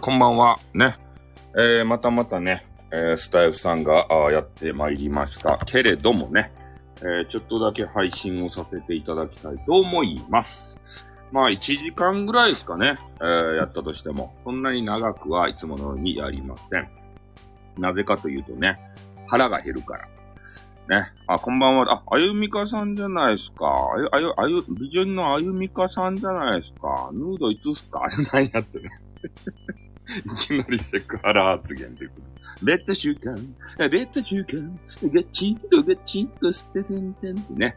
こんばんは。ね。えー、またまたね、えー、スタイフさんがあーやってまいりました。けれどもね、えー、ちょっとだけ配信をさせていただきたいと思います。まあ、1時間ぐらいですかね、えー、やったとしても、そんなに長くはいつものようにやりません。なぜかというとね、腹が減るから。ね。あ、こんばんは。あ、あゆみかさんじゃないですか。あゆ、あゆ、あゆ、美人のあゆみかさんじゃないですか。ヌードいつっすか？あれ何やってね。いきなりセクハラ発言ってこと。レッド週間、レッド週間、ガチンとガチンとステテンテンってね。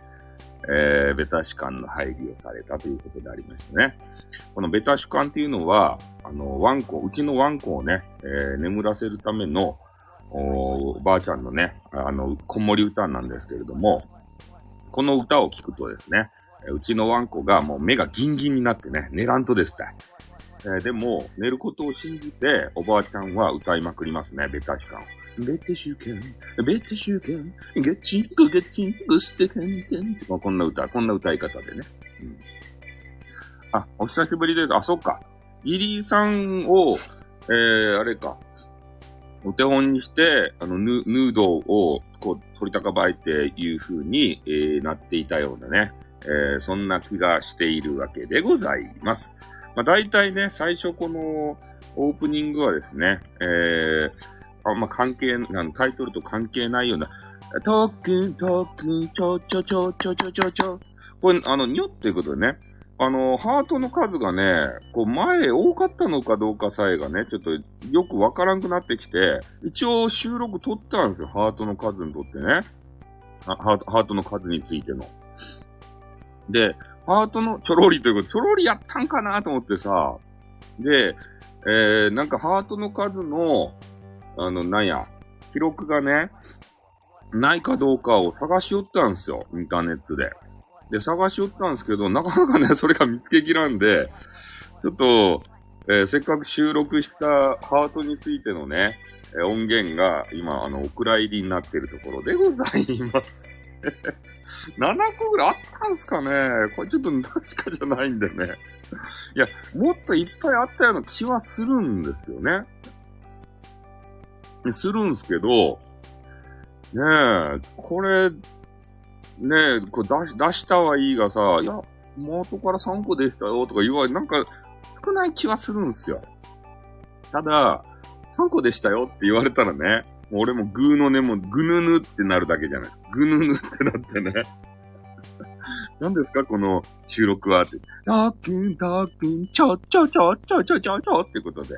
えー、ベタ主観の配慮をされたということでありましてね。このベタ主観っていうのは、あの、ワンコ、うちのワンコをね、えー、眠らせるための、おばあちゃんのね、あの、子守歌なんですけれども、この歌を聞くとですね、うちのワンコがもう目がギンギンになってね、寝らんとですたい。えでも、寝ることを信じて、おばあちゃんは歌いまくりますね、ベタ主観を。ベタ主観、ベタ主観、ガチンコガチンコステカンテンて、まあこんな歌、こんな歌い方でね。うん。あ、お久しぶりです。あ、そっか。ギリーさんを、えー、あれか。お手本にして、あの、ヌヌードを、こう、取り高ばいていう風に、えーなっていたようなね、えーそんな気がしているわけでございます。まあ、大体ね、最初この、オープニングはですね、えー、あんま関係、あのタイトルと関係ないような、トークン、トークン、ちょちょちょちょちょちょちょ。これ、あの、にょっていうことでね、あの、ハートの数がね、こう前多かったのかどうかさえがね、ちょっとよくわからんくなってきて、一応収録取ったんですよ、ハートの数にとってね。ハートハートの数についての。で、ハートのちょろりということ、ちょろりやったんかなと思ってさ、で、えー、なんかハートの数の、あの、なんや、記録がね、ないかどうかを探し寄ったんですよ、インターネットで。で、探し寄ったんですけど、なかなかね、それが見つけきらんで、ちょっと、えーせっかく収録したハートについてのね、えー音源が今、あの、お蔵入りになってるところでございます。7個ぐらいあったんすかねこれちょっと確かじゃないんでね。いや、もっといっぱいあったような気はするんですよね。するんすけど、ねえ、これ、ねえ、これ出し、出したはいいがさ、いや、元から3個でしたよとか言われ、なんか少ない気はするんすよ。ただ、3個でしたよって言われたらね、もう俺もグーの音もぐぬぬってなるだけじゃない。ぐぬぬってなってね。何ですかこの収録はって。たっくん、たっくん、ちょちょちょちょちょちょちょってことで。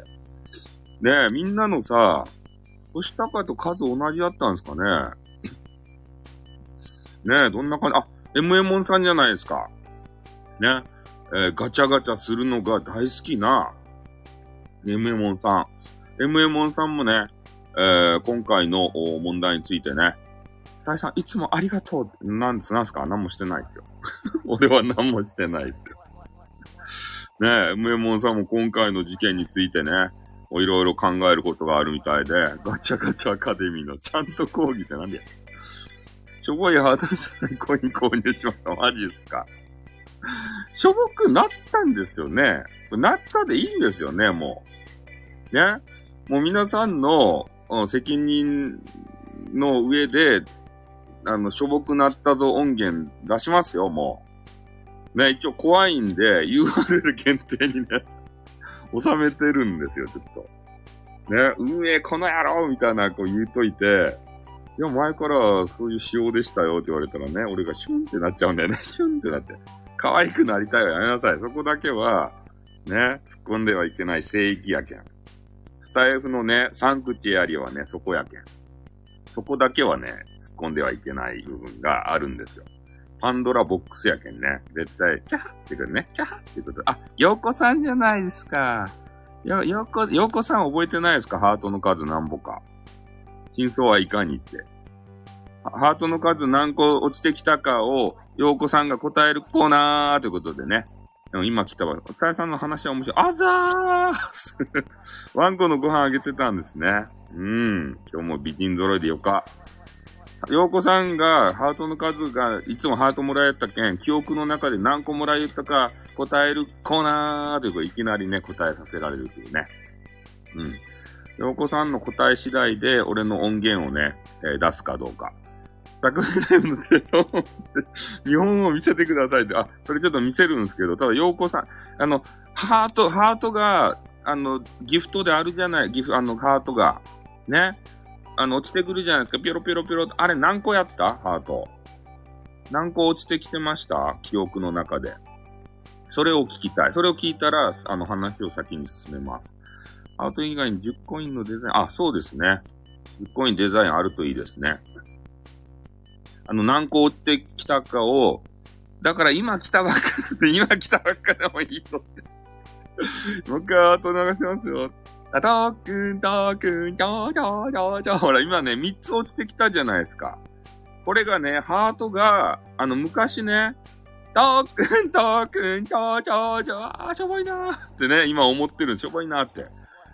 ねえ、みんなのさ、星高と数同じだったんですかね ねえ、どんな感じ、あ、m m モンさんじゃないですか。ね。えーガチャガチャするのが大好きな、m m モンさん。m m モンさんもね、えー今回の問題についてね、さいさん、いつもありがとう。なんつ、なんすか？何もしてないですよ。俺は何もしてないですよ。ねえ、m m モンさんも今回の事件についてね、いろいろ考えることがあるみたいで、ガチャガチャアカデミーのちゃんと講義ってなんでやしょぼいハードサイコイン購入しました。マジですか？しょぼくなったんですよね。なったでいいんですよね、もう。ね？もう皆さんのうん責任の上で、あの、しょぼくなったぞ音源出しますよ、もう。ね、一応怖いんで、URL 限定にね、収めてるんですよ、ちょっと。ね、運営この野郎みたいな、こう言うといて、いや、前からそういう仕様でしたよって言われたらね、俺がシュンってなっちゃうんだよね。シュンってなって。可愛くなりたいはやめなさい。そこだけは、ね、突っ込んではいけない聖域やけん。スタイフのね、サンクチュアリはね、そこやけん。そこだけはね、突っ込んではいけない部分があるんですよ。パンドラボックスやけんね。絶対、キャハってくるね。キャハってこと。あ、ヨーコさんじゃないですか。よ、ヨーコ、ヨコさん覚えてないですか？ハートの数何歩か。真相はいかにって。ハートの数何個落ちてきたかを、ヨーコさんが答えるコーナーということでね。今来たわ。お疲れさんの話は面白い。あざーワンコのご飯あげてたんですね。うん。今日も美人揃いでよか。ヨーコさんがハートの数がいつもハートもらえたけん、記憶の中で何個もらえたか答えるコーナーということでいきなりね、答えさせられるというね。うん。洋子さんの答え次第で、俺の音源をね、えー、出すかどうか。桜ライブのテレフ日本を見せてくださいって、あ、それちょっと見せるんですけど、ただ、洋子さん、あの、ハート、ハートが、あの、ギフトであるじゃない、ギフ、あの、ハートが。ね。あの、落ちてくるじゃないですか。ピロピロピロ。あれ何個やった？ハート。何個落ちてきてました？記憶の中で。それを聞きたい。それを聞いたら、あの話を先に進めます。ハート以外に10コインのデザイン、あ、そうですね。10コインデザインあるといいですね。あの、何個落ちてきたかを、だから今来たばっかで、今来たばっかでもいいのって。もう一回ハート流しますよ。あ、たーくん、たーくん、たーたーたーたー。ほら、今ね、3つ落ちてきたじゃないですか。これがね、ハートが、あの、昔ね、たーくん、たーくん、たーたーたー、あしょぼいなーってね、今思ってるしょぼいなーって。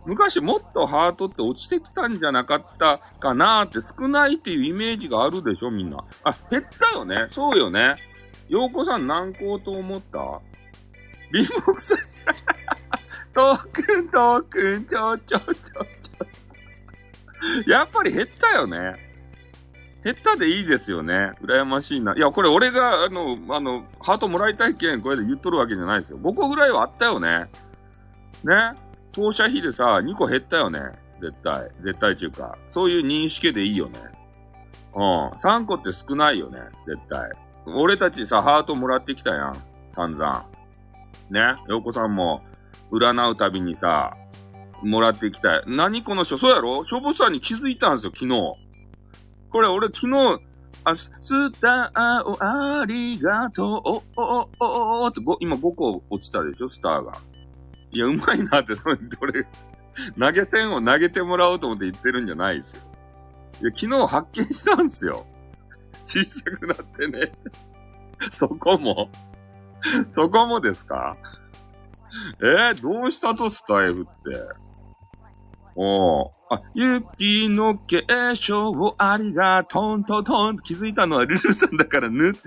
昔もっとハートって落ちてきたんじゃなかったかなーって少ないっていうイメージがあるでしょみんな。あ、減ったよねそうよね。洋子さん何個と思った？貧乏くさい。トークン、トークン、ちょちょちょちょ。やっぱり減ったよね。減ったでいいですよね。羨ましいな。いや、これ俺が、あの、あの、ハートもらいたい件、これで言っとるわけじゃないですよ。5個ぐらいはあったよね。ね。当社費でさ、2個減ったよね。絶対。絶対っていうか。そういう認識でいいよね。うん。3個って少ないよね。絶対。俺たちさ、ハートもらってきたやん。散々。ね？洋子さんも、占うたびにさ、もらってきた。何この書、そうやろ？消防さんに気づいたんですよ、昨日。これ俺昨日、あ、スターをありがとう、お、お、お、お、って今5個落ちたでしょ、スターが。いや、うまいなって、それ、どれ、投げ銭を投げてもらおうと思って言ってるんじゃないですよ。いや、昨日発見したんですよ。小さくなってね。そこもそこもですか？えー、どうしたとスタイフって。おー。あ、雪の結晶ありがとんととん気づいたのはルルさんだからぬって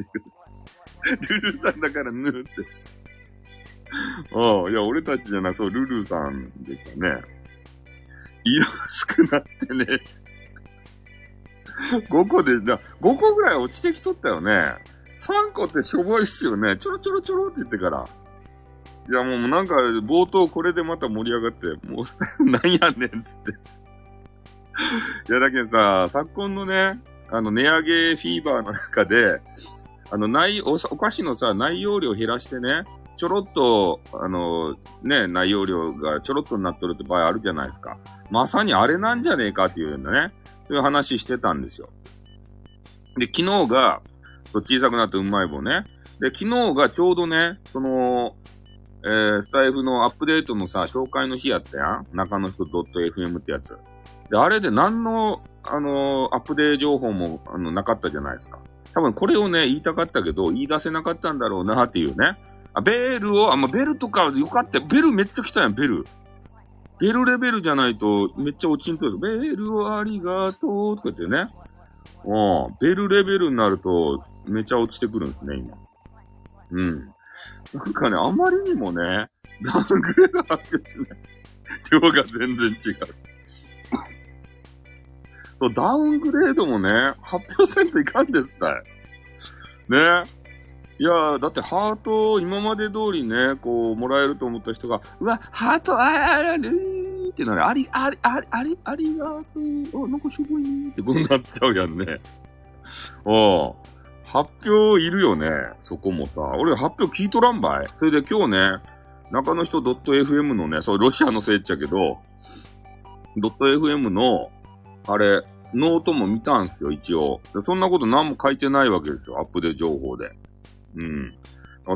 言う。ルルさんだからぬって。ああ、いや、俺たちじゃなそう、ルルさんでしたね。色薄くなってね。5個で、5個ぐらい落ちてきとったよね。3個ってしょぼいっすよね。ちょろちょろちょろって言ってから。いや、もうなんか、冒頭これでまた盛り上がって、もう、なんやねん、つって。いや、だけどさ、昨今のね、あの、値上げフィーバーの中で、あの、内、お、お菓子のさ、内容量減らしてね、ちょろっと、あの、ね、内容量がちょろっとになっとるって場合あるじゃないですか。まさにあれなんじゃねえかっていうようなね、そういう話してたんですよ。で、昨日が、小さくなってうまい棒ね。で、昨日がちょうどね、その、えー、スタイフのアップデートのさ、紹介の日やったやん中の人 .fm ってやつ。で、あれで何の、あのー、アップデート情報も、あの、なかったじゃないですか。多分これをね、言いたかったけど、言い出せなかったんだろうなっていうね。あ、ベルを、あ、まあ、ベルとかよかったよベルめっちゃ来たやん、ベル。ベルレベルじゃないと、めっちゃ落ちんとる。ベルをありがとうとか言ってね。うん。ベルレベルになると、めっちゃ落ちてくるんですね、今。うん。なんかね、あまりにもね、ダウングレード発表ね、量が全然違う。そう、ダウングレードもね、発表せんといかんですたい。ね。いやー、だってハート、今まで通りね、こう、もらえると思った人が、うわ、ハートああるーってなる。あり、あり、あり、あり、ありがとう。あ、なんかしょぼいーってこうなっちゃうやんね。おう。発表いるよね。そこもさ。俺発表聞いとらんばい。それで今日ね、中の人 .fm のね、そう、ロシアのせいっちゃけど、.fm の、あれ、ノートも見たんすよ、一応。そんなこと何も書いてないわけですよ、アップデート情報で。うん。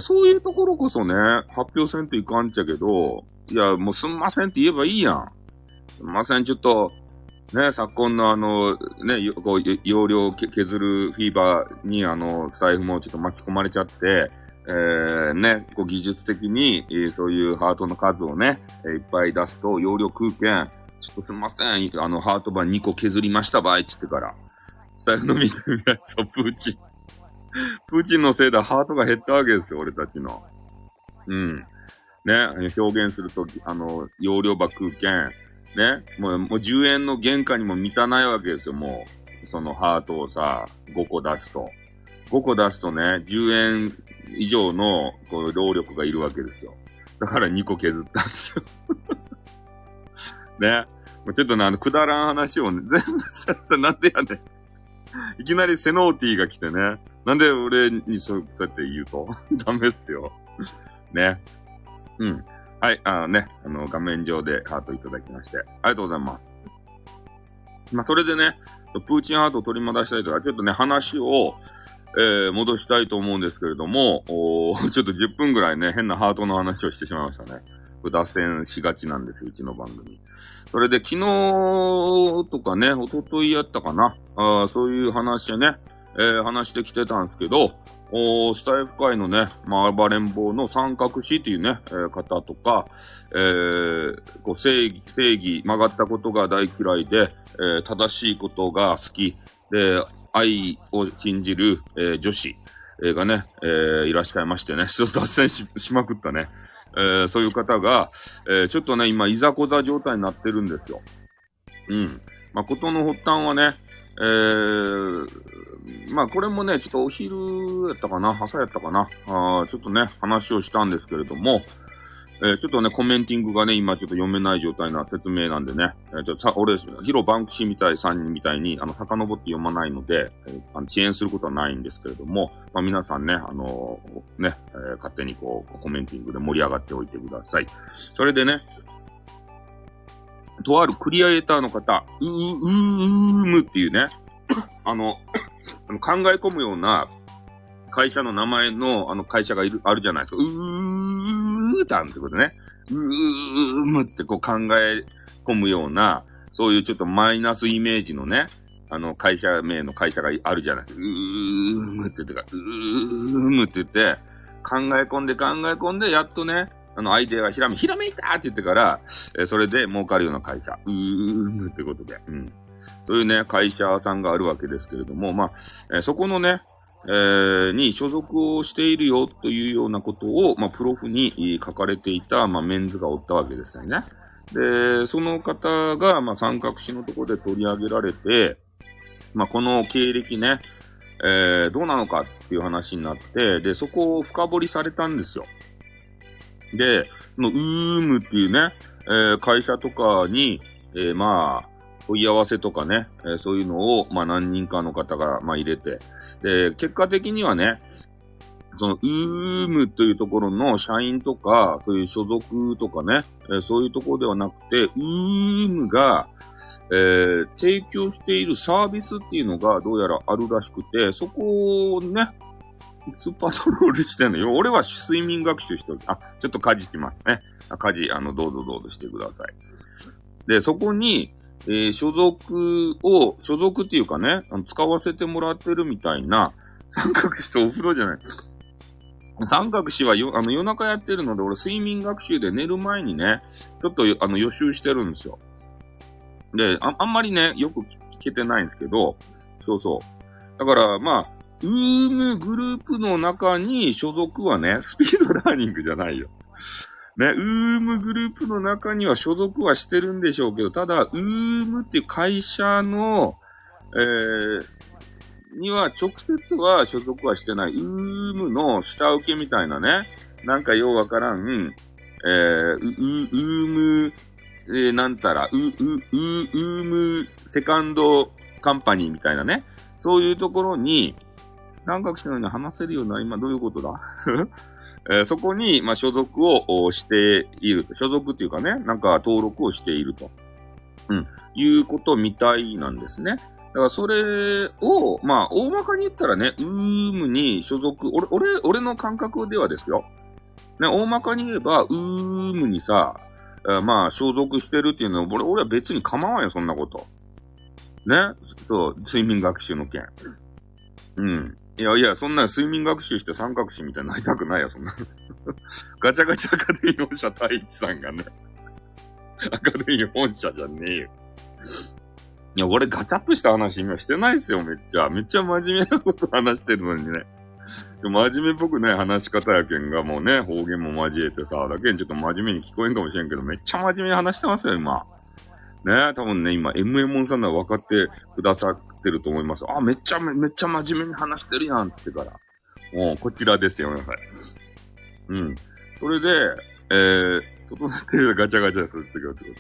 そういうところこそね、発表せんといかんちゃけど、いや、もうすんませんって言えばいいやん。すんません、ちょっと、ね、昨今のあの、ね、こう、容量削るフィーバーに、あの、財布もちょっと巻き込まれちゃって、えー、ね、こう技術的に、えー、そういうハートの数をね、えー、いっぱい出すと、容量空間、ちょっとすみません、あの、ハート版2個削りました場合、つってから、財布の見てみやつをプーチン。プーチンのせいでハートが減ったわけですよ、俺たちの。うん。ね、表現すると、あの、容量場空間、ね、もう、もう10円の原価にも満たないわけですよ、もう。そのハートをさ、5個出すと。5個出すとね、10円以上の、こう、労力がいるわけですよ。だから2個削ったんですよ。ね。もうちょっとね、あの、くだらん話をね、全部なんでやねん。いきなりセノーティーが来てね。なんで俺にそうやって言うと？ダメっすよ。ね。うん。はい、あのね、あの、画面上でハートいただきまして、ありがとうございます。まあ、それでね、プーチンハートを取り戻したいとか、ちょっとね、話を、えー、戻したいと思うんですけれども、お ちょっと10分ぐらいね、変なハートの話をしてしまいましたね。脱線しがちなんです、うちの番組。それで昨日とかね、一昨日やったかな。あそういう話ね、えー、話してきてたんですけど、おスタイフ界のね、まあ、暴れん坊の三角詞っていうね、えー、方とか、えー、こう正義、正義、曲がったことが大嫌いで、えー、正しいことが好き、で、愛を信じる、え、女子、がね、え、いらっしゃいましてね、ちょっと脱線しまくったね。えー、そういう方が、えー、ちょっとね、今、いざこざ状態になってるんですよ。うん。まあ、ことの発端はね、えー、まあ、これもね、ちょっとお昼やったかな、朝やったかな、あちょっとね、話をしたんですけれども、えー、ちょっとね、コメンティングがね、今ちょっと読めない状態な説明なんでね、えー、ちょっとさ、俺、ヒロバンクシーみたい、3人みたいに、あの、遡って読まないので、えー、あの遅延することはないんですけれども、まあ、皆さんね、あのー、ね、えー、勝手にこう、コメンティングで盛り上がっておいてください。それでね、とあるクリエイターの方、うー、うーむっていうね、あの、考え込むような会社の名前のあの会社がいる、あるじゃないですか。うーたんってことね。うーむってこう考え込むような、そういうちょっとマイナスイメージのね、あの会社名の会社があるじゃないですか。うーむって言ってか、うーむって言って、考え込んで考え込んで、やっとね、あの、アイデアがひらめ、ひらめいたって言ってから、えー、それで儲かるような会社。うーむってことで。うん。そういうね、会社さんがあるわけですけれども、まあ、えー、そこのね、えー、に所属をしているよというようなことを、まあ、プロフに書かれていた、まあ、メンズがおったわけですよね。で、その方が、まあ、三角詞のところで取り上げられて、まあ、この経歴ね、えー、どうなのかっていう話になって、で、そこを深掘りされたんですよ。で、その、ウームっていうね、えー、会社とかに、えー、まあ、問い合わせとかね、えー、そういうのを、まあ何人かの方が、まあ入れて、で、結果的にはね、その、ウームというところの社員とか、そういう所属とかね、えー、そういうところではなくて、ウームが、えー、提供しているサービスっていうのがどうやらあるらしくて、そこをね、いつパトロールしてんのよ。俺は睡眠学習してる。あ、ちょっと家事してますね。家事、あの、どうぞどうぞしてください。で、そこに、えー、所属を、所属っていうかね、あの使わせてもらってるみたいな、三角詞とお風呂じゃない。三角詞はよ、あの、夜中やってるので、俺睡眠学習で寝る前にね、ちょっと、あの、予習してるんですよ。で、ああんまりね、よく聞けてないんですけど、そうそう。だから、まあ、ウームグループの中に所属はね、スピードラーニングじゃないよ。ね、ウームグループの中には所属はしてるんでしょうけど、ただ、ウームっていう会社の、えー、には直接は所属はしてない。ウームの下請けみたいなね、なんかようわからん、えー、ウ、ウーム、えー、なんたら、ウ、ウ、ウ、ウームセカンドカンパニーみたいなね、そういうところに、三角詞のように話せるような、今どういうことだ？えー、そこに、まあ、所属をしていると。所属っていうかね、なんか登録をしていると。うん。いうことみたいなんですね。だからそれを、まあ、大まかに言ったらね、ウームに所属、俺、俺、俺の感覚ではですよ。ね、大まかに言えば、ウームにさ、えまあ、所属してるっていうのは、俺、俺は別に構わんよ、そんなこと。ね？そう、睡眠学習の件。うん。いやいや、そんな睡眠学習して三角詞みたいになりたくないよ、そんな。ガチャガチャアカデミー本社太一さんがね。アカデミー本社じゃねえよ。いや、俺ガチャッとした話今してないっすよ、めっちゃ。めっちゃ真面目なこと話してるのにね。真面目っぽくね、話し方やけんがもうね、方言も交えてさ、だけんちょっと真面目に聞こえんかもしれんけど、めっちゃ真面目に話してますよ、今。ね、多分ね、今、MM さんなら分かってくださってると思います。あ、めっちゃ、めっちゃ真面目に話してるやんってから。もう、こちらですよ、皆さん。うん。それで、えー、整ってるガチャガチャするってことで。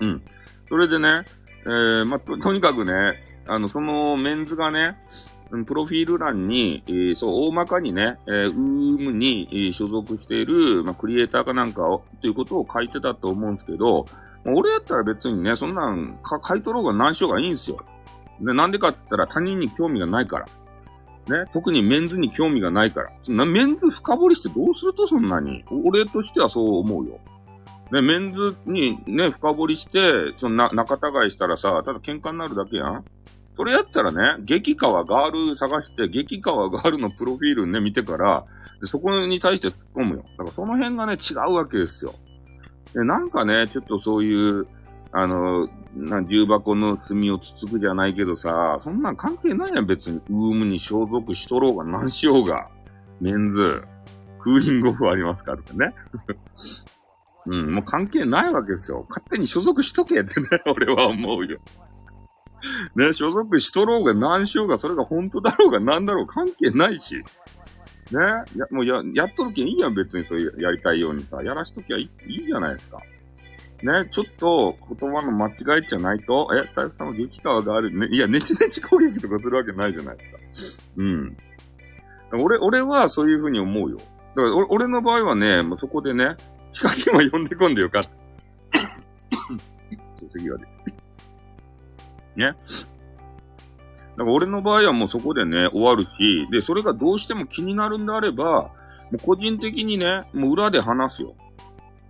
うん。それでね、えー、まと、とにかくね、あの、そのメンズがね、プロフィール欄に、えー、そう、大まかにね、えー、ウームに、えー、所属している、まあ、クリエイターかなんかを、ということを書いてたと思うんですけど、俺やったら別にね、そんなんか書いとろうが何しようがいいんですよ。で、なんでかって言ったら他人に興味がないから。ね、特にメンズに興味がないから。なメンズ深掘りしてどうするとそんなに？俺としてはそう思うよ。ね、メンズにね、深掘りして、そのな、仲違いしたらさ、ただ喧嘩になるだけやん。それやったらね、激川ガール探して、激川ガールのプロフィールね、見てから、でそこに対して突っ込むよ。だからその辺がね、違うわけですよ。で、なんかね、ちょっとそういう、あの、な、重箱の隅をつつくじゃないけどさ、そんなん関係ないやん、別に。ウームに所属しとろうが何しようが。メンズ、クーリングオフありますからね。うん、もう関係ないわけですよ。勝手に所属しとけってね、俺は思うよ。ね、所属しとろうが何しようが、それが本当だろうが何だろう関係ないし。ねや、もうや、やっとるけんいいやん、別にそういうやりたいようにさ。やらしときゃいいいいじゃないですか。ね、ちょっと言葉の間違いじゃないと、え、スタイフさんは激川がある。ね、いや、ネチネチ攻撃とかするわけないじゃないですか。うん。俺、俺はそういうふうに思うよ。だから俺、俺の場合はね、もうそこでね、ヒカキンは呼んでこんでよかった。次はね。ね。だから俺の場合はもうそこでね、終わるし、で、それがどうしても気になるんであれば、もう個人的にね、もう裏で話すよ。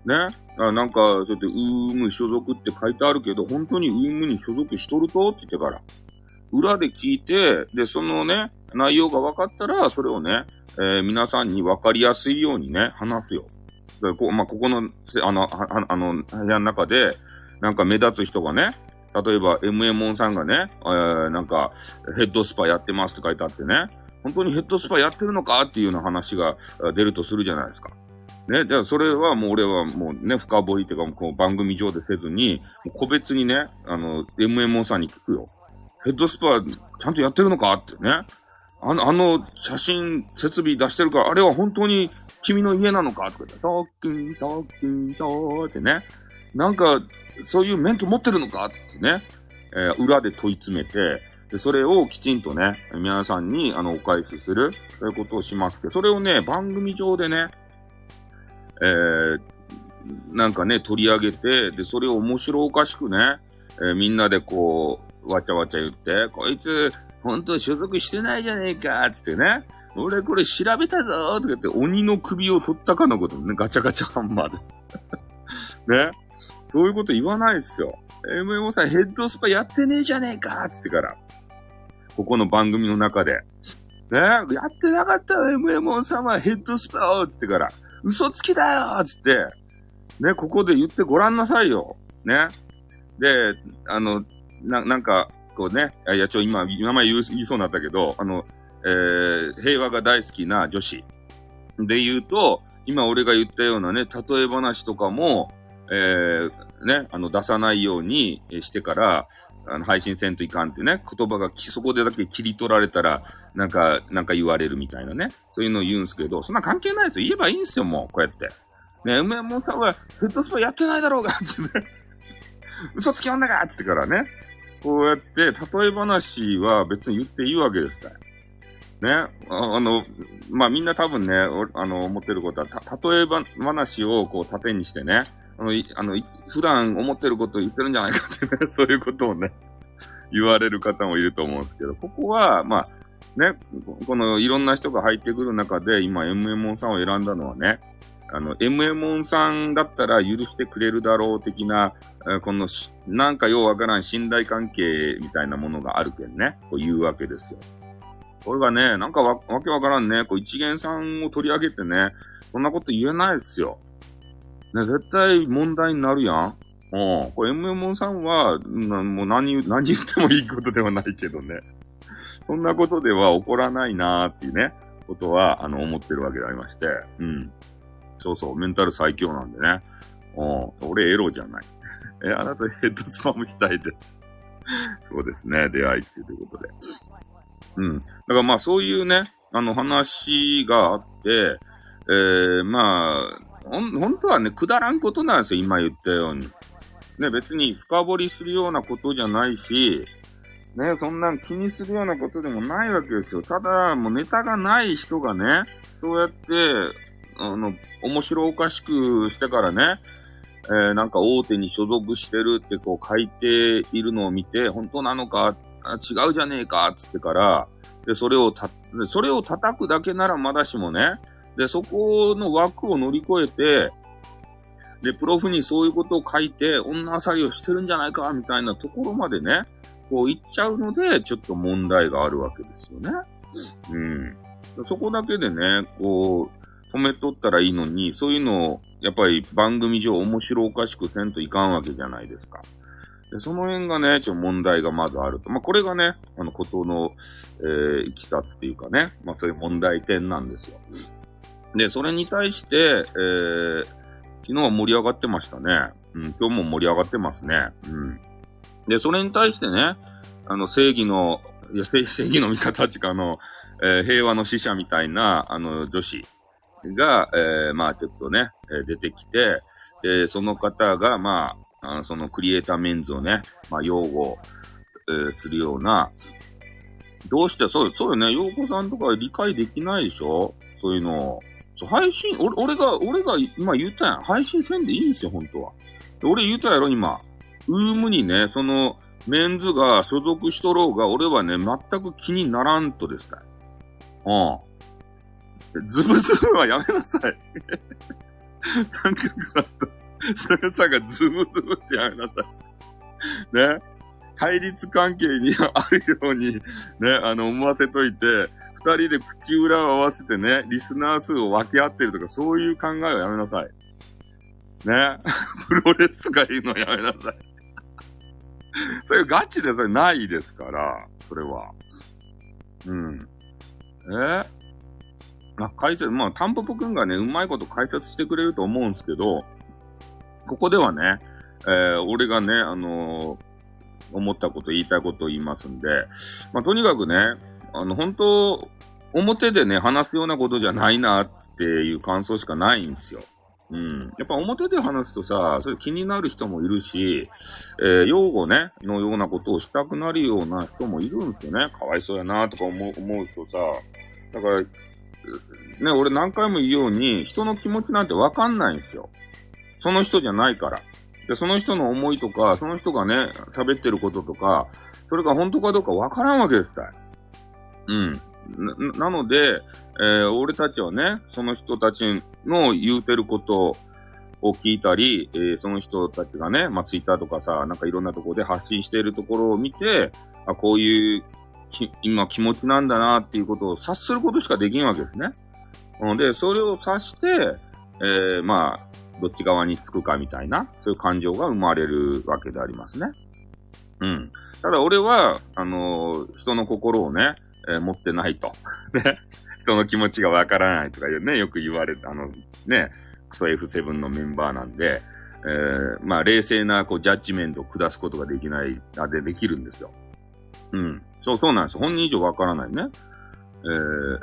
ね。あなんか、そうやって、ウーム所属って書いてあるけど、本当にウームに所属しとると？って言ってから。裏で聞いて、で、そのね、内容が分かったら、それをね、えー、皆さんに分かりやすいようにね、話すよ。でこまあ、ここの、あの、ああの、部屋の中で、なんか目立つ人がね、例えば、MM さんがね、えー、なんか、ヘッドスパやってますって書いてあってね、本当にヘッドスパやってるのか？っていうような話が出るとするじゃないですか。ね、じゃあそれはもう俺はもうね、深掘りっていうか、こう番組上でせずに、個別にね、あの、MMO さんに聞くよ。ヘッドスパちゃんとやってるのかってね。あの、あの、写真、設備出してるから、あれは本当に君の家なのかって言って、トークン、トークン、トーってね。なんか、そういう免許持ってるのかってね。えー、裏で問い詰めて、で、それをきちんとね、皆さんに、あの、お返しする、そういうことをしますけど、それをね、番組上でね、えー、なんかね、取り上げて、で、それを面白おかしくね、えー、みんなでこう、わちゃわちゃ言って、こいつ、ほんと所属してないじゃねえか、つってね。俺これ調べたぞとか言って鬼の首を取ったかのことね、ガチャガチャハンマーで。ね。そういうこと言わないですよ。MMO さんヘッドスパやってねえじゃねえかつってから。ここの番組の中で。ねやってなかったよ、MMO さんはヘッドスパをつってから。嘘つきだよつって、ね、ここで言ってごらんなさいよ。ね。で、あの、な、なんか、こうね、いや、ちょ、今、名前言う、言いそうになったけど、あの、えー、平和が大好きな女子で言うと、今俺が言ったようなね、例え話とかも、えー、ね、あの、出さないようにしてから、あの、配信せんといかんってね、言葉がそこでだけ切り取られたら、なんか、なんか言われるみたいなね。そういうのを言うんですけど、そんな関係ないですよ。言えばいいんですよ、もう、こうやって。ね、MM さんはヘッドスパやってないだろうが、つって。嘘つき女がつってからね。こうやって、例え話は別に言っていいわけですから。ね、あの、まあ、みんな多分ね、あの、思ってることは、た、例え話をこう盾にしてね、あの、あの、普段思ってることを言ってるんじゃないかってね、そういうことをね、言われる方もいると思うんですけど、ここは、まあ、ね、このいろんな人が入ってくる中で、今 MMO さんを選んだのはね、あの、MMO さんだったら許してくれるだろう的な、このなんかようわからん信頼関係みたいなものがあるけんね、こう言うわけですよ。これがね、なんかわ、わけわからんね、こう一元さんを取り上げてね、そんなこと言えないですよ。ね、絶対問題になるやん。うん。これ MMO さんは、もう何、何言ってもいいことではないけどね。そんなことでは起こらないなーっていうね、ことは、あの、思ってるわけでありまして。うん。そうそう、メンタル最強なんでね。うん。俺エロじゃない。え、あなたヘッドスパムしたいで。そうですね。出会いっていうことで。うん。だからまあそういうね、あの話があって、えー、まあ、ほん、本当はね、くだらんことなんですよ、今言ったように。ね、別に深掘りするようなことじゃないし、ね、そんなん気にするようなことでもないわけですよ。ただ、もうネタがない人がね、そうやって、あの、面白おかしくしてからね、えー、なんか大手に所属してるってこう書いているのを見て、本当なのか、違うじゃねえか、つってから、で、それをた、それを叩くだけならまだしもね、で、そこの枠を乗り越えて、で、プロフにそういうことを書いて、女あさりをしてるんじゃないか、みたいなところまでね、こう言っちゃうので、ちょっと問題があるわけですよね。うん。そこだけでね、こう、止めとったらいいのに、そういうのを、やっぱり番組上面白おかしくせんといかんわけじゃないですか。でその辺がね、ちょっと問題がまずあると。まあ、これがね、あの、ことの、えー、いきさつっていうかね、まあ、そういう問題点なんですよ。で、それに対して、えー、昨日は盛り上がってましたね。うん、今日も盛り上がってますね。うん。で、それに対してね、あの、正義の、正義の味方っていうか、あの、えー、平和の使者みたいな、あの、女子が、えー、まあちょっとね、えー、出てきて、で、その方が、まあ、あのそのクリエイターメンズをね、まあ、擁護、えー、するような、どうして、そう、そうよね、洋子さんとか理解できないでしょ？そういうの。そう配信、俺、俺が、俺が今言ったやん。配信せんでいいんですよ、本当は。俺言ったやろ、今。ウームにね、その、メンズが所属しとろうが、俺はね、全く気にならんとですかうん。ズブズブはやめなさい。タンクさんと、それさがズブズブってやめなさい。ね。対立関係にあるように、ね、あの、思わせといて、二人で口裏を合わせてね、リスナー数を分け合ってるとか、そういう考えはやめなさい。ね。プロレスとかいうのやめなさい。それガチでそれないですから、それは。うん。えまあ、解説、まあ、タンポポくんがね、うまいこと解説してくれると思うんですけど、ここではね、えー、俺がね、あのー、思ったこと、言いたいことを言いますんで、まあ、とにかくね、あの、本当表でね、話すようなことじゃないなっていう感想しかないんですよ。うん。やっぱ表で話すとさ、それ気になる人もいるし、えー、用語ね、のようなことをしたくなるような人もいるんですよね。かわいそうやなとか思う、思う人さ。だから、ね、俺何回も言うように、人の気持ちなんてわかんないんですよ。その人じゃないから。で、その人の思いとか、その人がね、喋ってることとか、それが本当かどうかわからんわけですから。うん。な、なので、えー、俺たちはね、その人たちの言うてることを聞いたり、えー、その人たちがね、まあ、ツイッターとかさ、なんかいろんなところで発信しているところを見て、あ、こういう今気持ちなんだなっていうことを察することしかできんわけですね。ので、それを察して、えー、まあ、どっち側につくかみたいな、そういう感情が生まれるわけでありますね。うん。ただ俺は、あのー、人の心をね、えー、持ってないと。ね。人の気持ちがわからないとかいうね、よく言われた、あの、ね、クソ F7 のメンバーなんで、えー、まあ、冷静な、こう、ジャッジメントを下すことができない、あ、で、できるんですよ。うん。そう、そうなんです。本人以上わからないね。えー、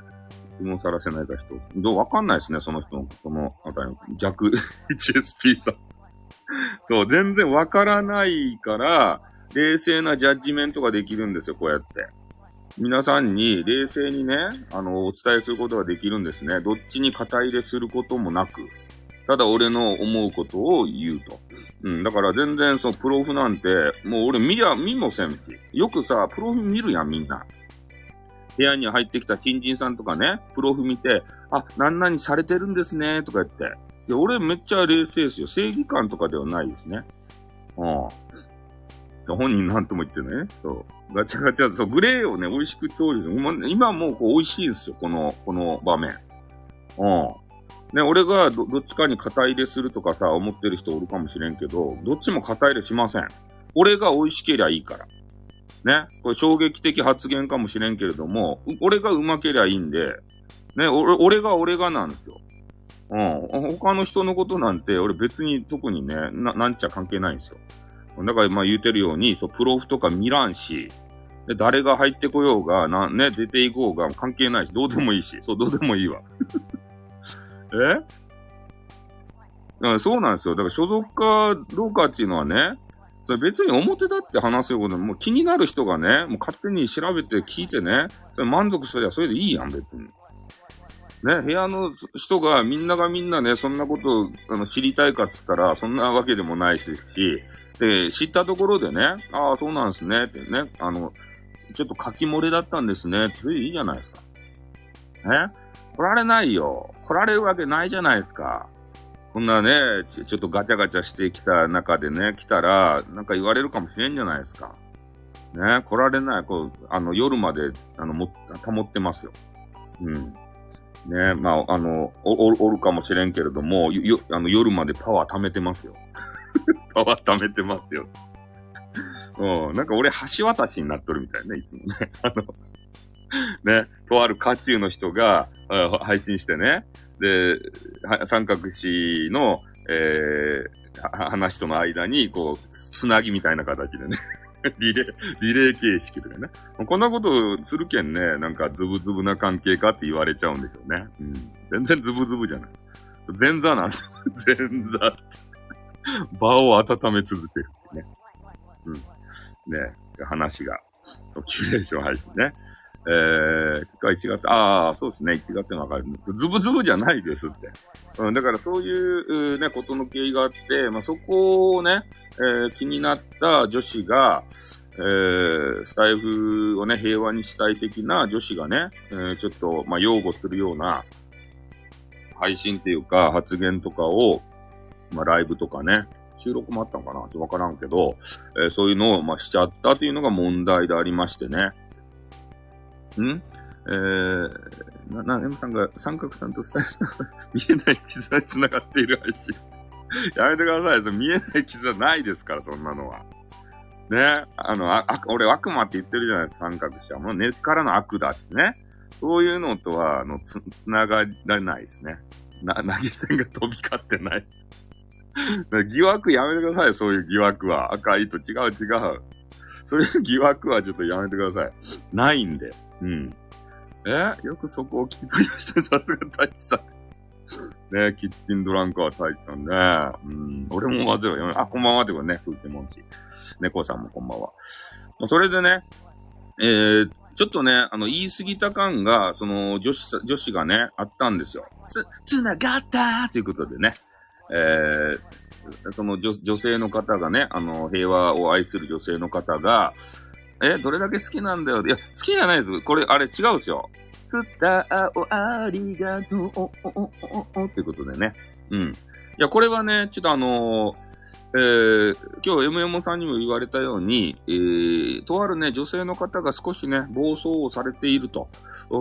質問さらせないか人。どうわかんないですね、その人の、この、あたりの、逆、HSP さん。そう、全然わからないから、冷静なジャッジメントができるんですよ、こうやって。皆さんに冷静にね、あの、お伝えすることができるんですね。どっちに肩入れすることもなく、ただ俺の思うことを言うと。うん、だから全然そのプロフなんて、もう俺見りゃ、見もせんし。よくさ、プロフ見るやん、みんな。部屋に入ってきた新人さんとかね、プロフ見て、あ、なんなにされてるんですね、とか言って。で、俺めっちゃ冷静ですよ。正義感とかではないですね。うん。本人なんとも言ってね、そう、ガチャガチャ、そう、グレーをね、美味しく調理する。今もうこう美味しいんですよ、この、この場面。うん。ね、俺がどどっちかに肩入れするとかさ、思ってる人おるかもしれんけど、どっちも肩入れしません。俺が美味しけりゃいいから。ね。これ衝撃的発言かもしれんけれども、俺がうまけりゃいいんで、ね、俺、俺が俺がなんですよ。うん。他の人のことなんて、俺別に特にね、な、なんちゃ関係ないんですよ。だからまあ言うてるように、そう、プロフとか見らんし、で、誰が入ってこようが、な、ね、出ていこうが関係ないし、どうでもいいし、そう、どうでもいいわ。え？そうなんですよ。だから所属かどうかっていうのはね、別に表だって話すような、もう気になる人がね、もう勝手に調べて聞いてね、それ満足すりゃそれでいいやん、別に。ね、部屋の人が、みんながみんなね、そんなことをあの知りたいかっつったら、そんなわけでもないし、で、知ったところでね、ああ、そうなんですね、ってね、あの、ちょっと書き漏れだったんですね、それいいじゃないですか。え来られないよ。来られるわけないじゃないですか。こんなね、ちょっとガチャガチャしてきた中でね、来たら、なんか言われるかもしれんじゃないですか。ね、来られない、こう、あの、夜まで、あの、も、保ってますよ。うん。ね、まあ、あの、お、おるかもしれんけれども、よ、あの、夜までパワー貯めてますよ。パワー貯めてますよ。うん、なんか俺、橋渡しになっとるみたいね、いつもね。あの、ね、とある渦中の人が、配信してね、で、三角詞の、えー、話との間に、こう、つなぎみたいな形でね リレー、リレー形式とかね。こんなことするけんね、なんかズブズブな関係かって言われちゃうんでしょうね。うん。全然ズブズブじゃない。前座なんです。前座って。場を温め続けるってね。うん。ね、話が、キュレーション配信ね。えー、1月、ああ、そうですね、1月に分かる。ズブズブじゃないですって。うん、だからそういうね、ことの経緯があって、まあ、そこをね、えー、気になった女子が、えー、スタイフをね、平和にしたい的な女子がね、えー、ちょっと、まあ、擁護するような配信っていうか発言とかを、まあ、ライブとかね、収録もあったのかな？ちょっとわからんけど、えー、そういうのを、まあ、しちゃったっていうのが問題でありましてね。ん？えー、な、な、M さんが三角さんとスタイル見えない絆に繋がっている配信。やめてください。見えない絆ないですから、そんなのは。ね？あの、あ、俺悪魔って言ってるじゃないですか、三角詞は。もう根っからの悪だってね。そういうのとは、あの、つ、つながらないですね。な、投げ銭が飛び交ってない。疑惑やめてください、そういう疑惑は。赤いと違う違う。そういう疑惑はちょっとやめてください。ないんで。うん。え？よくそこを聞き取りました。さすが大地さん。ねキッチンドランカー大地さんね。うん。俺もまずは、あ、こんばんはではね、風景もんし。猫さんもこんばんは。まあそれでね、えー、ちょっとね、あの、言い過ぎた感が、その、女子、女子がね、あったんですよ。つ、つながったということでね。えー、その女女性の方がね、あの、平和を愛する女性の方が、え、どれだけ好きなんだよ。いや、好きじゃないです。これ、あれ違うですよ。スターをありがとう、お、お、お、お、おっていうことでね。うん。いや、これはね、ちょっとあのー、えー、今日 MM さんにも言われたように、えー、とあるね、女性の方が少しね、暴走をされていると。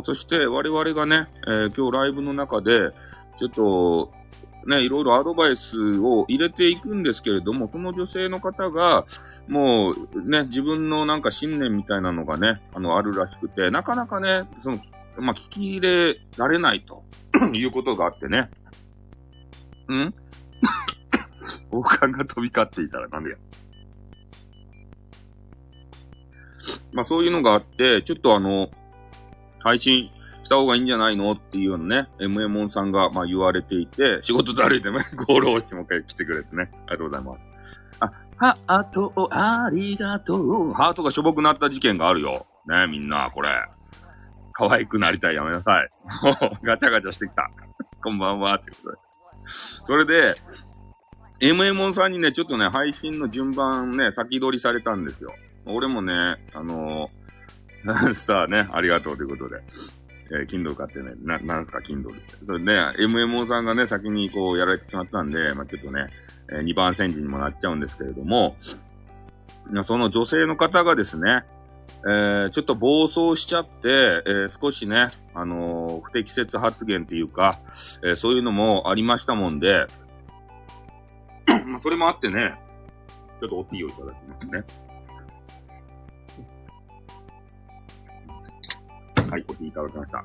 そして我々がね、えー、今日ライブの中で、ちょっと、ね、いろいろアドバイスを入れていくんですけれども、その女性の方が、もうね、自分のなんか信念みたいなのがね、あの、あるらしくて、なかなかね、その、まあ、聞き入れられないと いうことがあってね。ん？王冠が飛び交っていたらなんでや。まあ、そういうのがあって、ちょっとあの、配信した方がいいんじゃないの？っていうのね、MMON さんが、まあ、言われていて、仕事で歩いてね、ゴールをしてもう一回来てくれてね。ありがとうございます。あ、ハートをありがとう。ハートがしょぼくなった事件があるよ。ね、みんな、これ。可愛くなりたい。やめなさい。もう、ガチャガチャしてきた。こんばんは。ってことで。それで、MMON さんにね、ちょっとね、配信の順番ね、先取りされたんですよ。俺もね、あのー、スターね、ありがとうということで。えー、Kindle 買ってね、な、なんすか、Kindle って。それで、MMO さんがね、先にこうやられてしまったんで、まあ、ちょっとね、えー、2番煎じにもなっちゃうんですけれども、その女性の方がですね、えー、ちょっと暴走しちゃって、えー、少しね、あのー、不適切発言っていうか、えー、そういうのもありましたもんで、まあ、それもあってね、ちょっとおティーをいただきますね。はい、お聞きいただきました。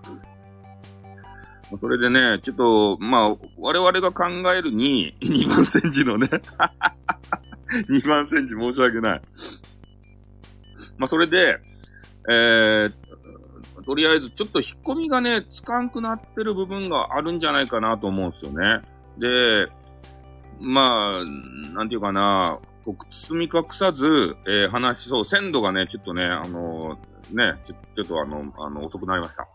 それでね、ちょっと、まあ、我々が考えるに、2番煎じのね 2万センチ申し訳ない。まあ、それで、えー、とりあえずちょっと引っ込みがね、つかんくなってる部分があるんじゃないかなと思うんですよね。で、まあ、なんていうかな、こう包み隠さず、えー、話しそう、鮮度がね、ちょっとね、あのー、ね、ちょちょっとあの、あの、遅くなりました。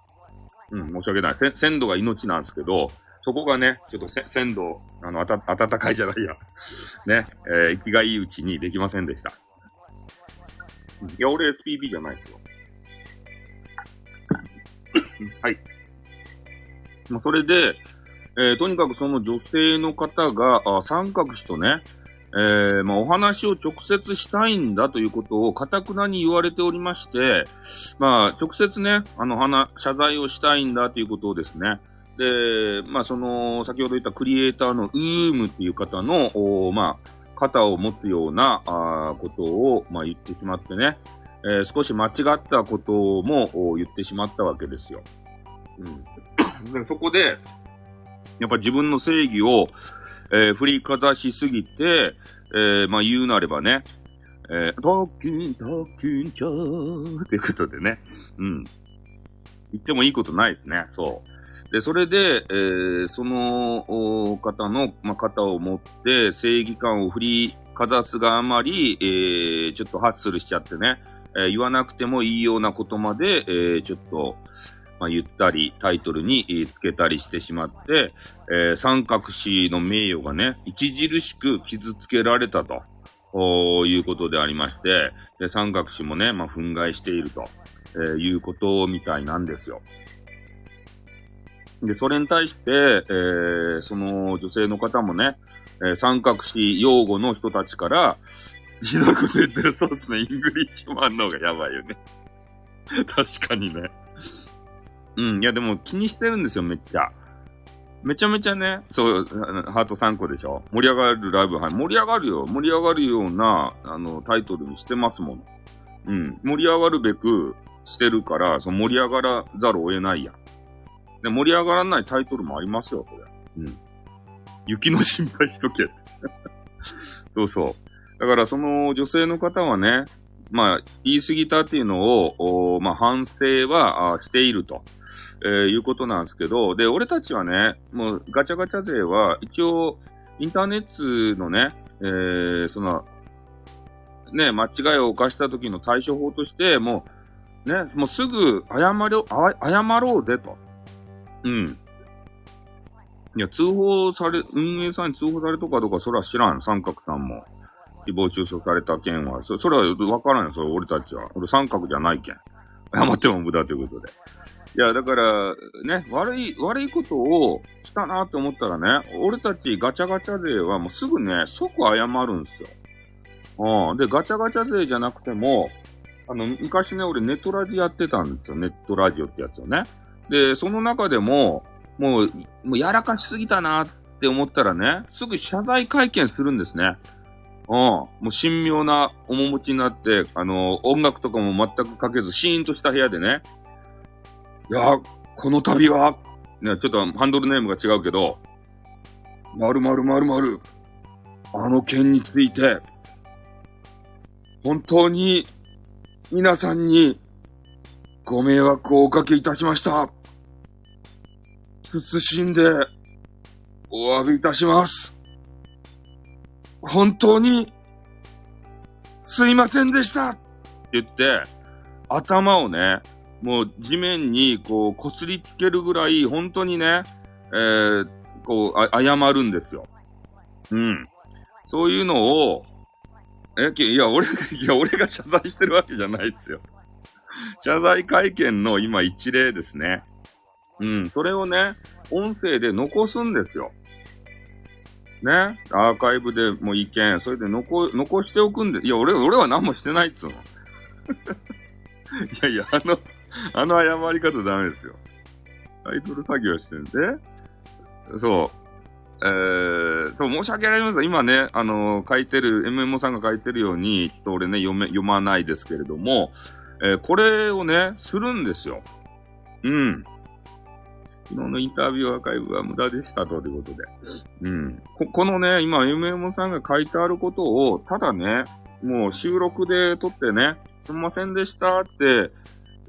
うん、申し訳ない。鮮度が命なんですけど、そこがね、ちょっと鮮度、あの、あた、暖かいじゃないや。ね、えー、息がいいうちにできませんでした。いや、俺 SPB じゃないですよ。はい。まあ、それで、えー、とにかくその女性の方が、あ三角詞とね、えー、まあ、お話を直接したいんだということを、かたくなに言われておりまして、まあ、直接ね、あの、話、謝罪をしたいんだということをですね、で、まあ、その、先ほど言ったクリエイターのウームっていう方の、おまあ、肩を持つような、あことを、まあ、言ってしまってね、えー、少し間違ったことも言ってしまったわけですよ。うん。でそこで、やっぱ自分の正義を、えー、振りかざしすぎて、えー、まあ言うなればね、えー、ドッキン、ドッキンチャーってことでね、うん。言ってもいいことないですね、そう。で、それで、えー、その方の、まあ、肩を持って正義感を振りかざすがあまり、えー、ちょっとハッスルしちゃってね、えー、言わなくてもいいようなことまで、えー、ちょっと、まあ、言ったり、タイトルにつけたりしてしまって、えー、三角氏の名誉がね、著しく傷つけられたと。いうことでありまして、で三角氏もね、まあ、憤慨していると、えー、いうことみたいなんですよ。で、それに対して、えー、その女性の方もね、えー、三角氏擁護の人たちから、ひどいこと言ってるそうですね。イングリッシュマンの方がやばいよね。確かにね。うん、いやでも気にしてるんですよ、めっちゃ。めちゃめちゃね、そう、ハート3個でしょ盛り上がるライブ、はい、盛り上がるよ。盛り上がるような、あの、タイトルにしてますもん。うん。盛り上がるべくしてるから、その盛り上がらざるを得ないやん。で、盛り上がらないタイトルもありますよ、これ。うん。雪の心配しとけ。そうそう。だからその女性の方はね、まあ、言い過ぎたっていうのを、まあ、反省はしていると、えー、いうことなんですけど、で、俺たちはね、もうガチャガチャ勢は、一応、インターネットのね、えー、その、ね、間違いを犯した時の対処法として、もう、ね、もうすぐ謝ろ、謝ろうぜと。うん。いや、通報され、運営さんに通報されとかどうか、それは知らん、三角さんも。誹謗中傷された件は、そそれはわからんよ、それ俺たちは。俺三角じゃないけん。謝っても無駄ということで。いや、だから、ね、悪い、悪いことをしたなって思ったらね、俺たちガチャガチャ勢はもうすぐね、即謝るんですよ。うん。で、ガチャガチャ勢じゃなくても、あの、昔ね、俺ネットラジオやってたんですよ。ネットラジオってやつをね。で、その中でも、もう、もうやらかしすぎたなって思ったらね、すぐ謝罪会見するんですね。うん。もう神妙な面持ちになって、あの、音楽とかも全くかけず、シーンとした部屋でね。いや、この度は、ね、ちょっとハンドルネームが違うけど、まるまるまるまる、あの件について、本当に皆さんにご迷惑をおかけいたしました。慎んでお詫びいたします。本当に、すいませんでしたって言って、頭をね、もう地面にこう、こすりつけるぐらい、本当にね、えー、こう、あ、謝るんですよ。うん。そういうのを、え、いや、俺、いや、俺が謝罪してるわけじゃないですよ。謝罪会見の今一例ですね。うん。それをね、音声で残すんですよ。ね、アーカイブでも意見、それで残、残しておくんで、いや、俺、俺は何もしてないっつうの。いやいや、あの、あの謝り方ダメですよ。タイトル作業してるんで、そう。えー、そう、申し訳ありません。今ね、あのー、書いてる、MMO さんが書いてるように、ちょっと俺ね、読め、読まないですけれども、えー、これをね、するんですよ。うん。昨日のインタビューアーカイブは無駄でしたということで。うん。ここのね、今 MMO さんが書いてあることを、ただね、もう収録で撮ってね、すみませんでしたって、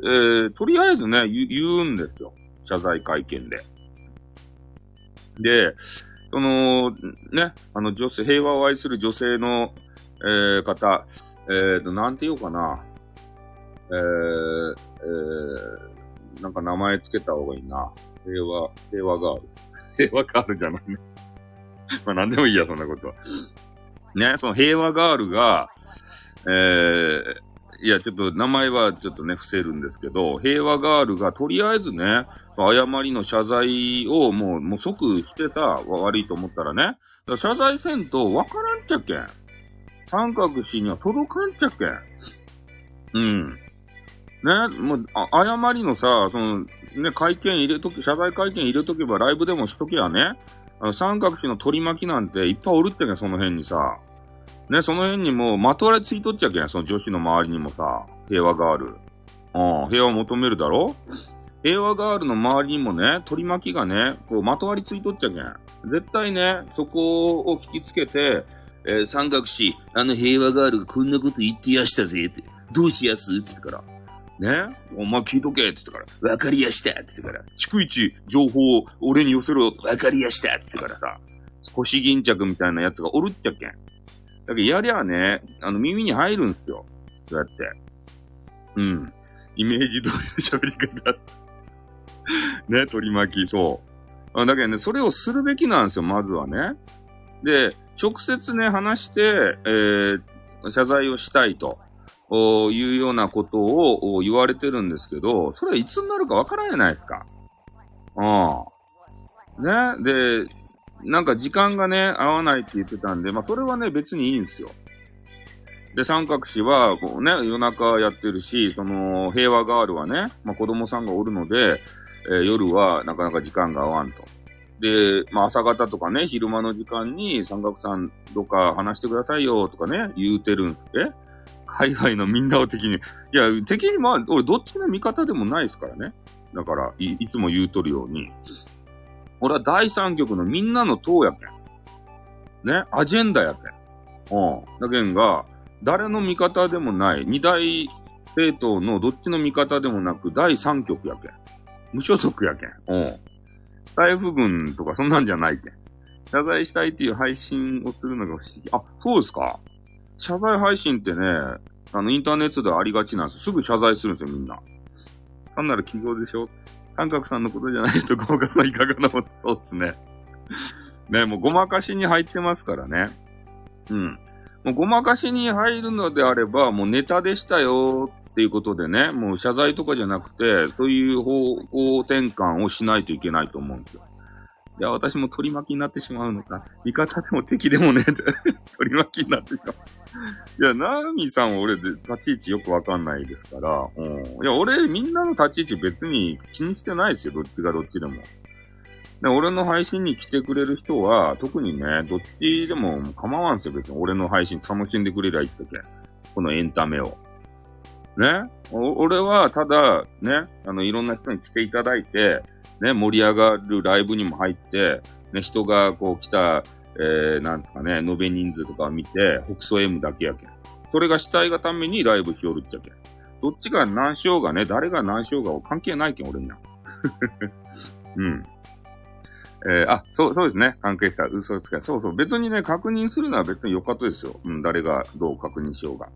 えー、とりあえずね、言うんですよ。謝罪会見で。で、その、ね、あの女性、平和を愛する女性の、えー、方、えーと、なんて言おうかな。えー、えー、なんか名前つけた方がいいな。平和、平和ガール。平和ガールじゃないね。まあなんでもいいや、そんなことは。ね、その平和ガールが、えー、いや、ちょっと名前はちょっとね、伏せるんですけど、平和ガールがとりあえずね、誤りの謝罪をもう、もう即してた、悪いと思ったらね、ら謝罪せんとわからんちゃけん。三角氏には届かんちゃけん。うん。ね、もう、あ、誤りのさ、その、ね、会見入れとき、謝罪会見入れとけばライブでもしときゃね、あの三角氏の取り巻きなんていっぱいおるってね、その辺にさ。ね、その辺にもまとわりついとっちゃけん、その女子の周りにもさ、平和ガール。うん、平和を求めるだろ？平和ガールの周りにもね、取り巻きがね、こう、まとわりついとっちゃけん。絶対ね、そこを聞きつけて、えー、三角氏、あの平和ガールがこんなこと言ってやしたぜって、どうしやす？って言ってから、ね、お前聞いとけって言ってから、わかりやした？って言ってから、逐一情報を俺に寄せろ、わかりやした？って言ってからさ、少し巾着みたいなやつがおるっちゃけん。だけど、やりゃあね、あの、耳に入るんすよ。そうやって。うん。イメージ通りの喋り方。ね、取り巻き、そう。だけどね、それをするべきなんですよ、まずはね。で、直接ね、話して、えー、謝罪をしたいと。いうようなことを言われてるんですけど、それはいつになるかわからんじゃないですか。うん。ね。で、なんか時間がね、合わないって言ってたんで、まあそれはね、別にいいんですよ。で、三角氏は、こうね、夜中やってるし、その、平和ガールはね、まあ子供さんがおるので、えー、夜はなかなか時間が合わんと。で、まあ朝方とかね、昼間の時間に三角さんどっか話してくださいよとかね、言うてるんで、海外のみんなを敵に。いや、敵にまあ、俺どっちの味方でもないですからね。だからい、いつも言うとるように。俺は第三局のみんなの党やけん。ね、アジェンダやけん。うん。だけんが、誰の味方でもない、二大政党のどっちの味方でもなく、第三局やけん。無所属やけん。うん。台風軍とかそんなんじゃないけん。謝罪したいっていう配信をするのが不思議。あ、そうですか謝罪配信ってね、あの、インターネットではありがちなんですすぐ謝罪するんですよ、みんな。なんなら企業でしょ三角さんのことじゃないと、ごまかさんいかがなもそうですね。ね、もうごまかしに入ってますからね。うん。もうごまかしに入るのであれば、もうネタでしたよっていうことでね、もう謝罪とかじゃなくて、そういう方向転換をしないといけないと思うんですよ。いや、私も取り巻きになってしまうのか。味方でも敵でもね、取り巻きになってしまう。いや、ナーミさんは俺で立ち位置よくわかんないですから、うん。いや、俺みんなの立ち位置別に気にしてないですよ、どっちがどっちでも。で、俺の配信に来てくれる人は、特にね、どっちでも構わんすよ、別に。俺の配信楽しんでくれりゃいいってけ。このエンタメを。ね俺は、ただ、ね、あの、いろんな人に来ていただいて、ね、盛り上がるライブにも入って、ね、人がこう来た、えー、なんですかね、延べ人数とかを見て、北総 M だけやけん。それがしたいがためにライブしよるっちゃけん。どっちが何しようがね、誰が何しようが関係ないけん、俺には。うん。えー、あ、そう、そうですね。関係者、嘘つかそうそう。別にね、確認するのは別に良かったですよ。うん、誰がどう確認しようが。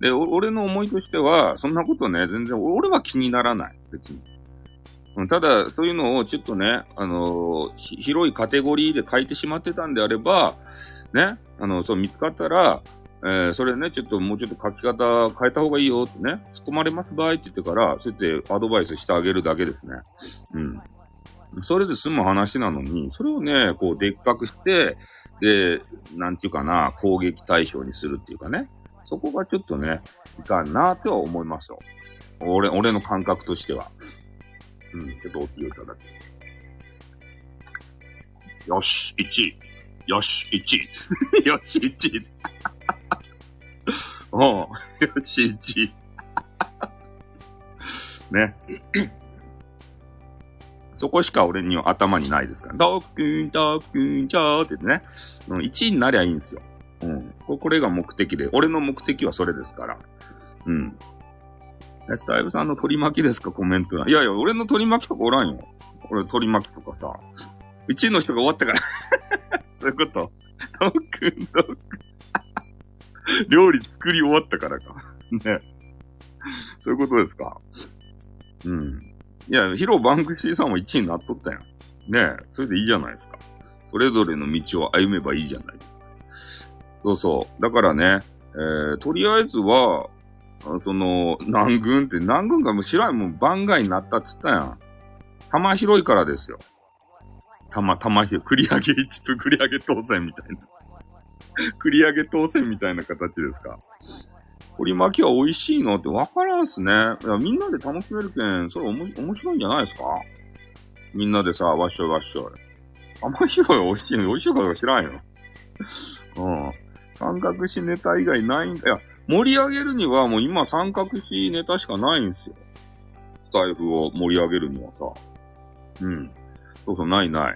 で、俺の思いとしては、そんなことね、全然、俺は気にならない。別に。ただ、そういうのをちょっとね、あのー、広いカテゴリーで書いてしまってたんであれば、ね、あの、そう見つかったら、えー、それね、ちょっともうちょっと書き方変えた方がいいよってね、突っ込まれます場合って言ってから、そうやってアドバイスしてあげるだけですね。うん。それで済む話なのに、それをね、こう、でっかくして、で、なんていうかな、攻撃対象にするっていうかね。そこがちょっとね、いかんなっては思いますよ。俺、俺の感覚としては。うん、ちょっとおきをいただき。よし、1位。よし、1位。よし、1位。おう、よし、1位。ね。そこしか俺には頭にないですから。ドックン、ドックン、チャーってね。うん、1位になりゃいいんですよ。これが目的で、俺の目的はそれですから。うん。スタイルさんの取り巻きですか？コメントいやいや、俺の取り巻きとかおらんよ。俺取り巻きとかさ。1位の人が終わったから そういうことドックン、ドックン。料理作り終わったからか。ね。そういうことですか。うん。いや、ヒロバンクシーさんも1位になっとったやん。ね、それでいいじゃないですか。それぞれの道を歩めばいいじゃないですか。そうそう。だからね、えー、とりあえずは、その、南軍って、南軍がもう白いもん番外になったって言ったやん。玉広いからですよ。玉、玉広い、繰り上げ1と繰り上げ当選みたいな。繰り上げ当選みたいな形ですか。取り巻きは美味しいのってわからんすね。いや、みんなで楽しめるけん、それおもし面白いんじゃないですかみんなでさ、わっしょいわっしょい。甘いしろい美味しいの、美味しいかどうか知らんよ。うん。三角詞ネタ以外ないんだ。いや、盛り上げるにはもう今三角詞ネタしかないんですよ。スタイフを盛り上げるにはさ。うん。そうそう、ないない。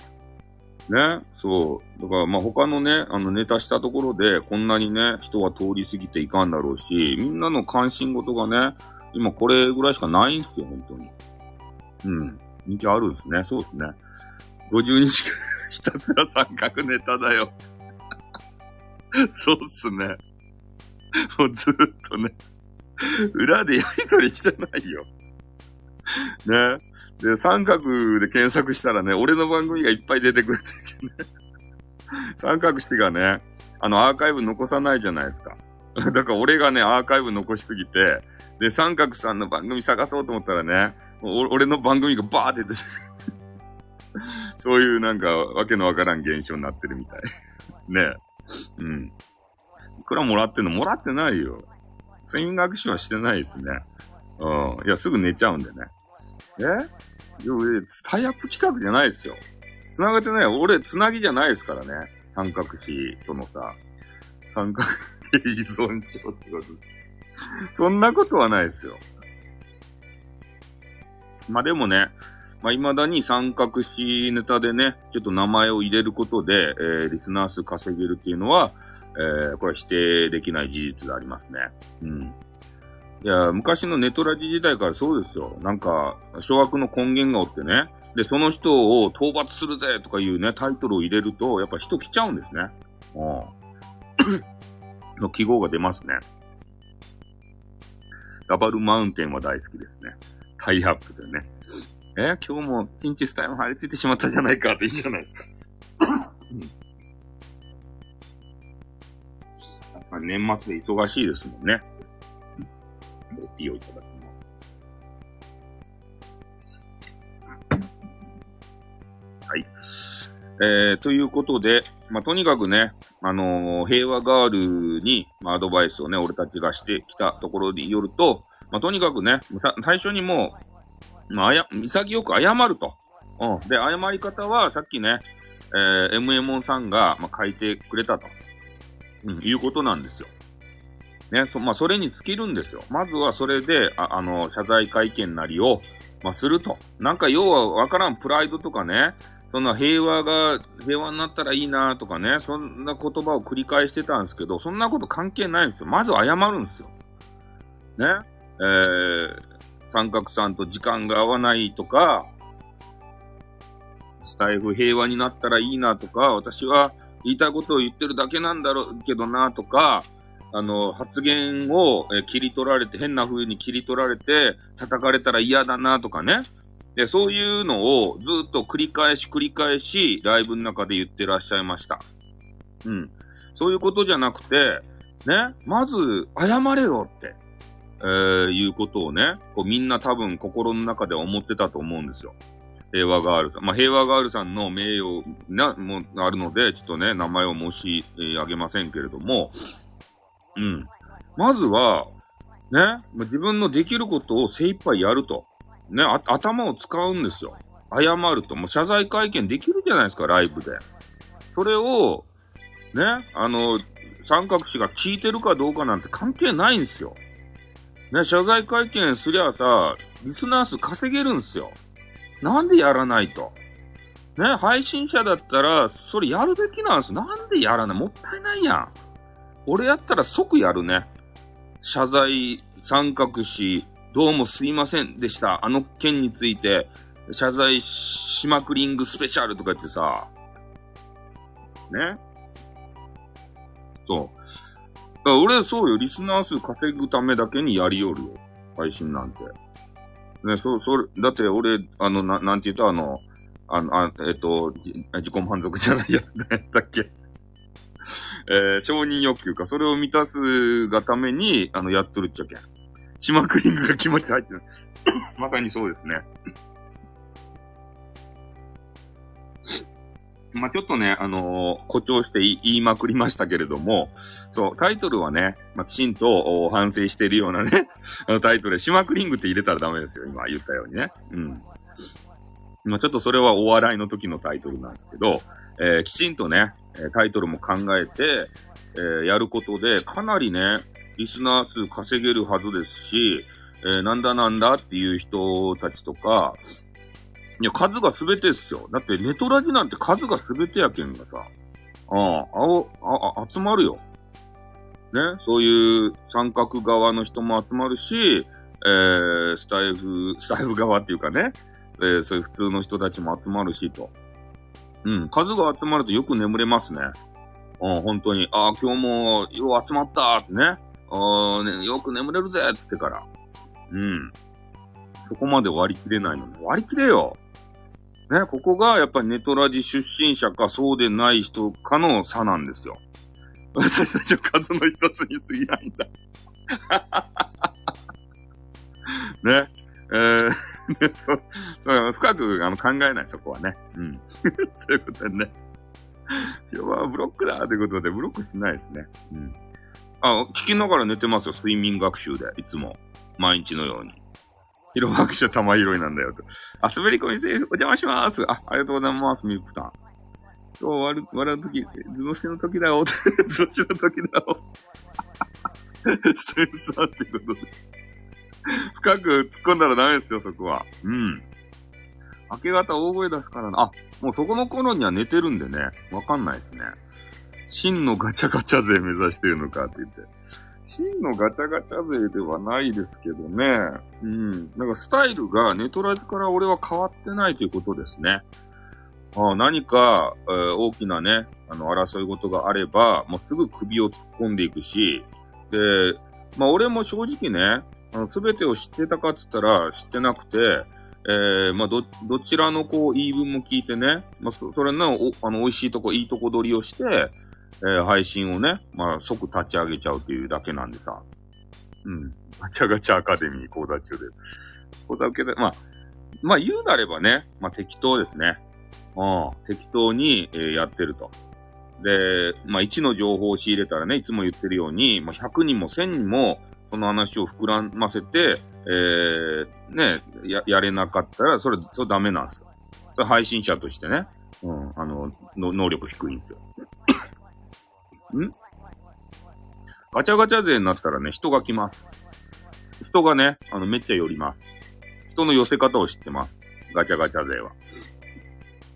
ね。そう。だから、まあ、他のね、あの、ネタしたところで、こんなにね、人は通り過ぎていかんだろうし、みんなの関心事がね、今これぐらいしかないんすよ、本当に。うん。人気あるんですね。そうですね。50日ひたすら三角ネタだよ。そうっすね。もうずっとね、裏でやりとりしてないよ。ね。で、三角で検索したらね、俺の番組がいっぱい出てくるっていうね。三角詞がね、あの、アーカイブ残さないじゃないですか。だから俺がね、アーカイブ残しすぎて、で、三角さんの番組探そうと思ったらね、俺の番組がバーって出てくるそういうなんか、わけのわからん現象になってるみたい。ねうん。いくらもらってんのもらってないよ。睡眠学習はしてないですね。うん。いや、すぐ寝ちゃうんでね。え？いや、タイアップ企画じゃないですよ。繋がってない。俺、繋ぎじゃないですからね。三角詞とのさ、三角形依存症ってこと。そんなことはないですよ。まあでもね、まあ未だに三角詞ネタでね、ちょっと名前を入れることで、えー、リスナー数稼げるっていうのは、えー、これは否定できない事実でありますね。うん。いや、昔のネトラジ時代からそうですよ。なんか、諸悪の根源がおってね。で、その人を討伐するぜとかいうね、タイトルを入れると、やっぱ人来ちゃうんですね。うん。の記号が出ますね。ダバルマウンテンは大好きですね。タイアップでね。え今日もピンチスタイル張り付いてしまったじゃないかっていいじゃないですか。うん、年末で忙しいですもんね。おティーをいただきます。はい。えー、ということで、まあ、とにかくね、あのー、平和ガールに、まあ、アドバイスをね、俺たちがしてきたところでよると、まあ、とにかくね、最初にもう、まあ、あや、潔く謝ると。うん。で、謝り方は、さっきね、えー、MMO さんが、まあ、書いてくれたと。うん、いうことなんですよ。ね、そ、まあ、それに尽きるんですよ。まずはそれで、あ、あの、謝罪会見なりを、まあ、すると。なんか要はわからんプライドとかね、そんな平和が、平和になったらいいなとかね、そんな言葉を繰り返してたんですけど、そんなこと関係ないんですよ。まず謝るんですよ。ね。えー、三角さんと時間が合わないとか、スタイフ平和になったらいいなとか、私は言いたいことを言ってるだけなんだろうけどなとか、あの、発言を、切り取られて、変な風に切り取られて、叩かれたら嫌だなとかね。で、そういうのをずっと繰り返し繰り返し、ライブの中で言ってらっしゃいました。うん。そういうことじゃなくて、ね、まず、謝れよって、えー、いうことをね、こうみんな多分心の中で思ってたと思うんですよ。平和ガールさん。まあ、平和ガールさんの名誉な、もあるので、ちょっとね、名前を申し上げませんけれども、うん。まずは、ね、自分のできることを精一杯やると。ね、頭を使うんですよ。謝ると。もう謝罪会見できるじゃないですか、ライブで。それを、ね、あの、三角氏が聞いてるかどうかなんて関係ないんですよ。ね、謝罪会見すりゃさ、リスナー数稼げるんすよ。なんでやらないと。ね、配信者だったら、それやるべきなんす。なんでやらないもったいないやん。俺やったら即やるね。謝罪、三角詞、どうもすいませんでした。あの件について、謝罪しまくりングスペシャルとか言ってさ、ね。そう。だから俺、そうよ。リスナー数稼ぐためだけにやりよるよ。配信なんて。ね、そ、それ、だって俺、あの、な、なんて言ったあの、あの、あえっと、自己満足じゃないや、だっけ。えー、承認欲求か。それを満たすがために、あの、やっとるっちゃけん。シマクリングが気持ち入ってる。まさにそうですね。まあ、ちょっとね、あのー、誇張して言いまくりましたけれども、そう、タイトルはね、まあ、きちんと反省しているようなね、あのタイトルで、シマクリングって入れたらダメですよ、今言ったようにね。うん。まあ、ちょっとそれはお笑いの時のタイトルなんですけど、えー、きちんとね、タイトルも考えて、えー、やることで、かなりね、リスナー数稼げるはずですし、えー、なんだなんだっていう人たちとか、いや、数が全てですよ。だって、ネトラジなんて数が全てやけんがさ。ああ、青、あ、あ、集まるよ。ね、そういう三角側の人も集まるし、えー、スタイフ、スタイフ側っていうかね、えー、そういう普通の人たちも集まるしと。うん、数が集まるとよく眠れますね。うん、本当に。ああ、今日もよう集まったってね。ああ、ね、よく眠れるぜっつってから。うん。そこまで割り切れないのに。割り切れよ。ね、ここがやっぱりネトラジ出身者かそうでない人かの差なんですよ。私たちは数の一つに過ぎないんだ。ね。えー、深くあの考えない、そこはね。うん。ということでね。今日はブロックだということで、ブロックしないですね。うん。あ、聞きながら寝てますよ、睡眠学習で。いつも。毎日のように。ヒロ拍手玉拾いなんだよと。あ、滑り込みセーフ、お邪魔します。あ、ありがとうございます、ミルクさん。今日笑う、笑うとき、図のしのときだよ。図のしのときだよ。ストレスさんってことで。深く突っ込んだらダメですよ、そこは。うん。明け方大声出すからな。あ、もうそこの頃には寝てるんでね、わかんないですね。真のガチャガチャ勢目指してるのかって言って。真のガチャガチャ勢ではないですけどね。うん。だかスタイルがネトラジから俺は変わってないということですね。あ何か、えー、大きなね、あの、争い事があれば、もうすぐ首を突っ込んでいくし、で、まあ俺も正直ね、あの、すべてを知ってたかって言ったら知ってなくて、えー、まあ、ど、どちらのこう言い分も聞いてね、まあ、それの、お、あの、美味しいとこ、いいとこ取りをして、えー、配信をね、まあ、即立ち上げちゃうっていうだけなんでさ。うん。ガチャガチャアカデミー講座中で。講座受けて、まあ、まあ言うなればね、まあ適当ですね。うん。適当に、えー、やってると。で、まあ1の情報を仕入れたらね、いつも言ってるように、まあ100人も1000人も、その話を膨らませて、えー、ね、や、やれなかったら、それ、それダメなんですよ。それ配信者としてね、うん、あの、の能力低いんですよ。ん？ガチャガチャ勢になったらね、人が来ます。人がね、あの、めっちゃ寄ります。人の寄せ方を知ってます。ガチャガチャ勢は。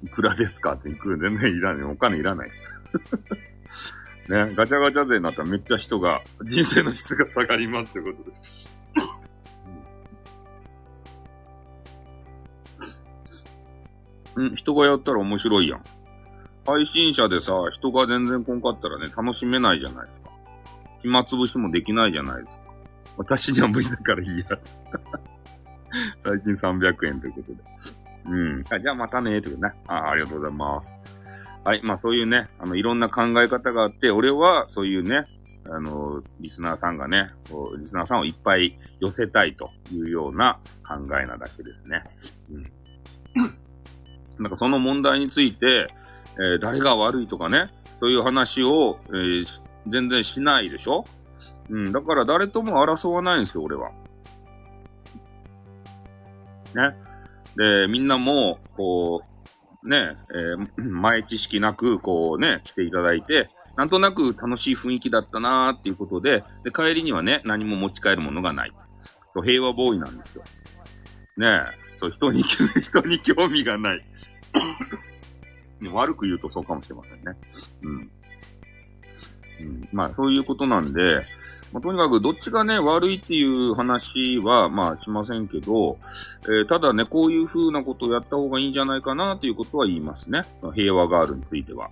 いくらですかっていくら全然いらない。お金いらない。ね、ガチャガチャ勢になったらめっちゃ人が、人生の質が下がりますってことです。うん、人がやったら面白いやん。配信者でさ、人が全然来んかったらね、楽しめないじゃないですか。暇つぶしもできないじゃないですか。私には無理だからいいや。最近300円ということで。うん。あじゃあまたね、ということね。あありがとうございます。はい。まあそういうね、あの、いろんな考え方があって、俺はそういうね、あの、リスナーさんがね、こうリスナーさんをいっぱい寄せたいというような考えなだけですね。うん。なんかその問題について、えー、誰が悪いとかね、そういう話を、えー、全然しないでしょ？うん、だから誰とも争わないんですよ、俺は。ね。で、みんなも、こう、ね、えー、前知識なく、こうね、来ていただいて、なんとなく楽しい雰囲気だったなーっていうことで、で、帰りにはね、何も持ち帰るものがない。平和ボーイなんですよ。ねそう、人に、人に興味がない。悪く言うとそうかもしれませんね。うん。うん、まあ、そういうことなんで、まあ、とにかくどっちがね、悪いっていう話は、まあしませんけど、えー、ただね、こういう風なことをやった方がいいんじゃないかなっていうことは言いますね。平和ガールについては。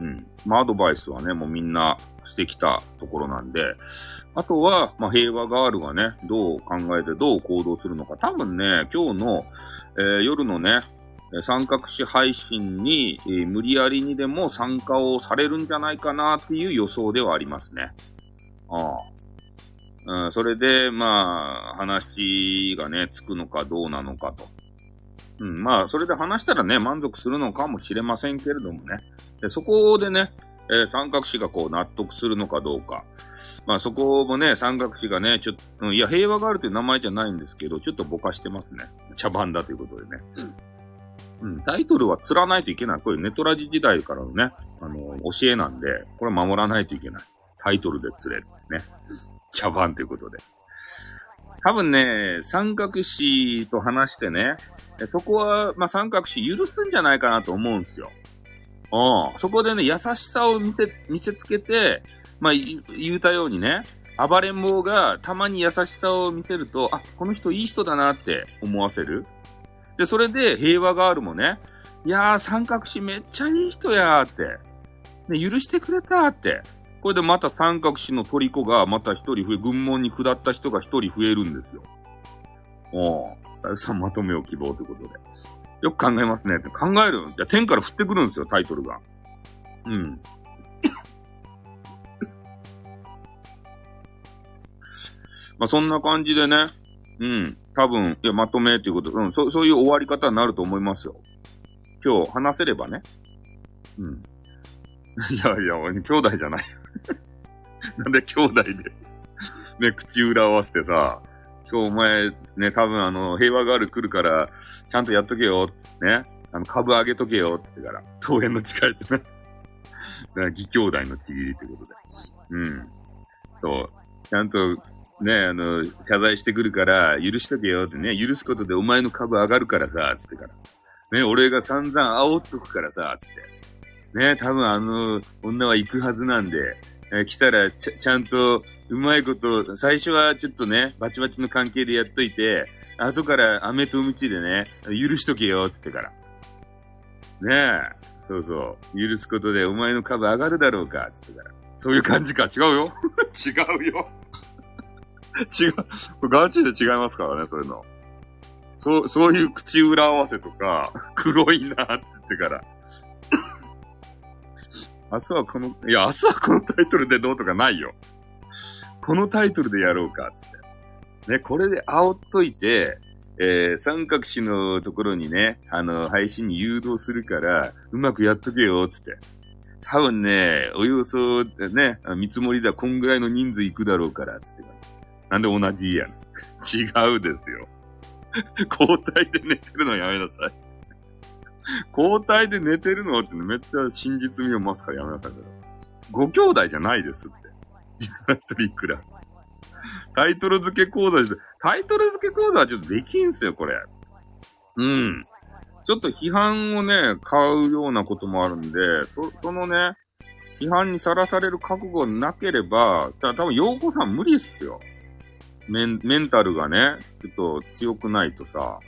うん。まあアドバイスはね、もうみんなしてきたところなんで、あとは、まあ平和ガールがね、どう考えてどう行動するのか。多分ね、今日の、えー、夜のね、三角詞配信に、えー、無理やりにでも参加をされるんじゃないかなっていう予想ではありますね。ああ。うん、それで、まあ、話がね、つくのかどうなのかと。うん、まあ、それで話したらね、満足するのかもしれませんけれどもね。でそこでね、えー、三角詞がこう納得するのかどうか。まあそこもね、三角詞がね、ちょっと、うん、いや、平和があるという名前じゃないんですけど、ちょっとぼかしてますね。茶番だということでね。うん、うんタイトルは釣らないといけない。これネトラジ時代からのね、あの、教えなんで、これ守らないといけない。タイトルで釣れる。ね。茶番ということで。多分ね、三角詞と話してね、そこは、まあ、三角詞許すんじゃないかなと思うんですよ。うん。そこでね、優しさを見せ、見せつけて、まあ、言うたようにね、暴れん坊がたまに優しさを見せると、あ、この人いい人だなって思わせる。で、それで平和ガールもね、いやー、三角詞めっちゃいい人やーって、ね、許してくれたーって。これでまた三角詞の虜がまた一人増え、軍門に下った人が一人増えるんですよ。おう。さんまとめを希望ということで。よく考えますね。って考える。じゃ天から降ってくるんですよ、タイトルが。うん。まあそんな感じでね。うん。多分、いや、まとめっていうこと、うん、そうそういう終わり方になると思いますよ。今日話せればね。うん。いやいや、兄弟じゃない。なんで兄弟でね、口裏合わせてさ、今日お前、ね、多分あの、平和ガール来るから、ちゃんとやっとけよ、ね。あの、株上げとけよ、って言ってから、桃園の誓いってね。だから、義兄弟のちぎりってことで。うん。そう。ちゃんと、ね、あの、謝罪してくるから、許しとけよってね、許すことでお前の株上がるからさ、つってから。ね、俺が散々煽っとくからさ、つって。ね、多分あの、女は行くはずなんで、え来たらち、ゃんと、うまいこと、最初はちょっとね、バチバチの関係でやっといて、後から飴とムチでね、許しとけよ、つってから。ねえ、そうそう、許すことでお前の株上がるだろうか、つってから。そういう感じか、違うよ。違うよ。違う。ガチで違いますからね、そういうの。そう、そういう口裏合わせとか、黒いなって言ってから。明日はこの、いや、明日はこのタイトルでどうとかないよ。このタイトルでやろうか、つって。ね、これで煽っといて、えー、三角詞のところにね、あの、配信に誘導するから、うまくやっとけよ、つって。多分ね、およそ、ね、見積もりではこんぐらいの人数行くだろうから、つって。なんで同じやん。違うですよ。交代で寝てるのやめなさい。交代で寝てるのってめっちゃ真実味を増すからやめなさい。ご兄弟じゃないですって。リスナトリいくら。タイトル付け講座です。タイトル付け講座はちょっとできんすよ、これ。うん。ちょっと批判をね、買うようなこともあるんで、そ、そのね、批判にさらされる覚悟なければ、た多分、洋子さん無理っすよ。メン、メンタルがね、ちょっと強くないとさ、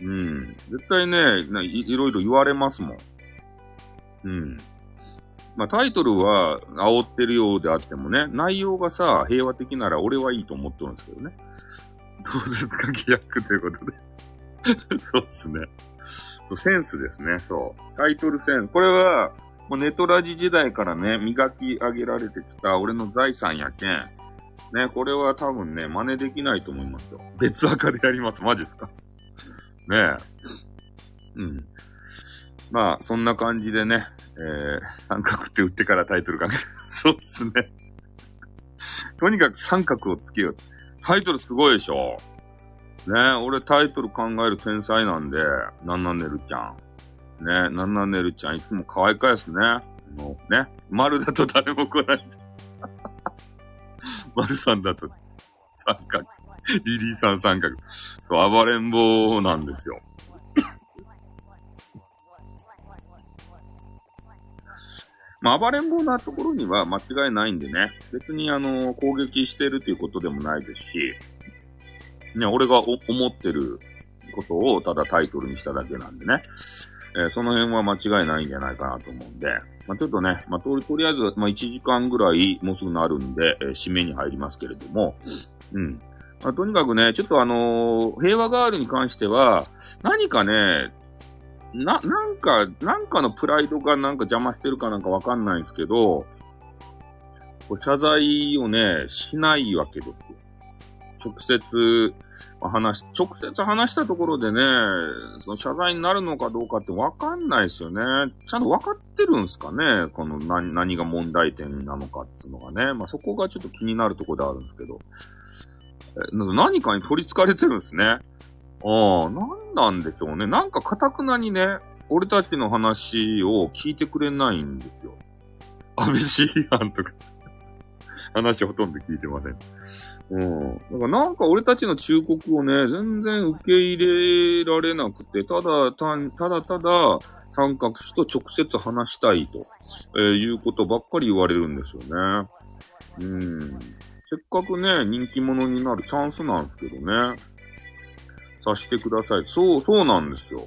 うん。絶対ねい、いろいろ言われますもん。うん。まあ、タイトルは煽ってるようであってもね、内容がさ、平和的なら俺はいいと思ってるんですけどね。どうですか、契約ということで。そうっすね。センスですね、そう。タイトルセンス。これは、もうネトラジ時代からね、磨き上げられてきた俺の財産やけん。ね、これは多分ね、真似できないと思いますよ。別赤でやります。マジっすかねえ。うん。まあ、そんな感じでね、えー、三角って打ってからタイトルかけ そうっすね。とにかく三角をつけよう。タイトルすごいでしょねえ、俺タイトル考える天才なんで、なんなんねるちゃん。ねえ、なんなんねるちゃんいつも可愛いかやすね。もうね、丸だと誰も来ない。丸さんだと三角。リリーさん三角。そう、暴れん坊なんですよ。まあ、暴れん坊なところには間違いないんでね。別にあの、攻撃してるということでもないですし、ね、俺が思ってることをただタイトルにしただけなんでね。えー、その辺は間違いないんじゃないかなと思うんで、まあ、ちょっとね、まあ、と、とりあえず、まあ、1時間ぐらいもうすぐなるんで、えー、締めに入りますけれども、うん。まあ、とにかくね、ちょっとあのー、平和ガールに関しては、何かね、な、なんか、なんかのプライドがなんか邪魔してるかなんかわかんないんですけど、謝罪をね、しないわけですよ。直接、話、直接話したところでね、その謝罪になるのかどうかってわかんないですよね。ちゃんとわかってるんですかね？この何、何が問題点なのかっていうのがね。まあ、そこがちょっと気になるところであるんですけど。え何かに取り憑かれてるんですね。ああ、なんなんでしょうね。なんか堅くなにね、俺たちの話を聞いてくれないんですよ。安倍シーアンとか 話ほとんど聞いてません。うん。だからなんか俺たちの忠告をね、全然受け入れられなくて、ただ、たただただ三角詞と直接話したいと、えー、いうことばっかり言われるんですよね。うん。せっかくね、人気者になるチャンスなんですけどね。さしてください。そう、そうなんですよ。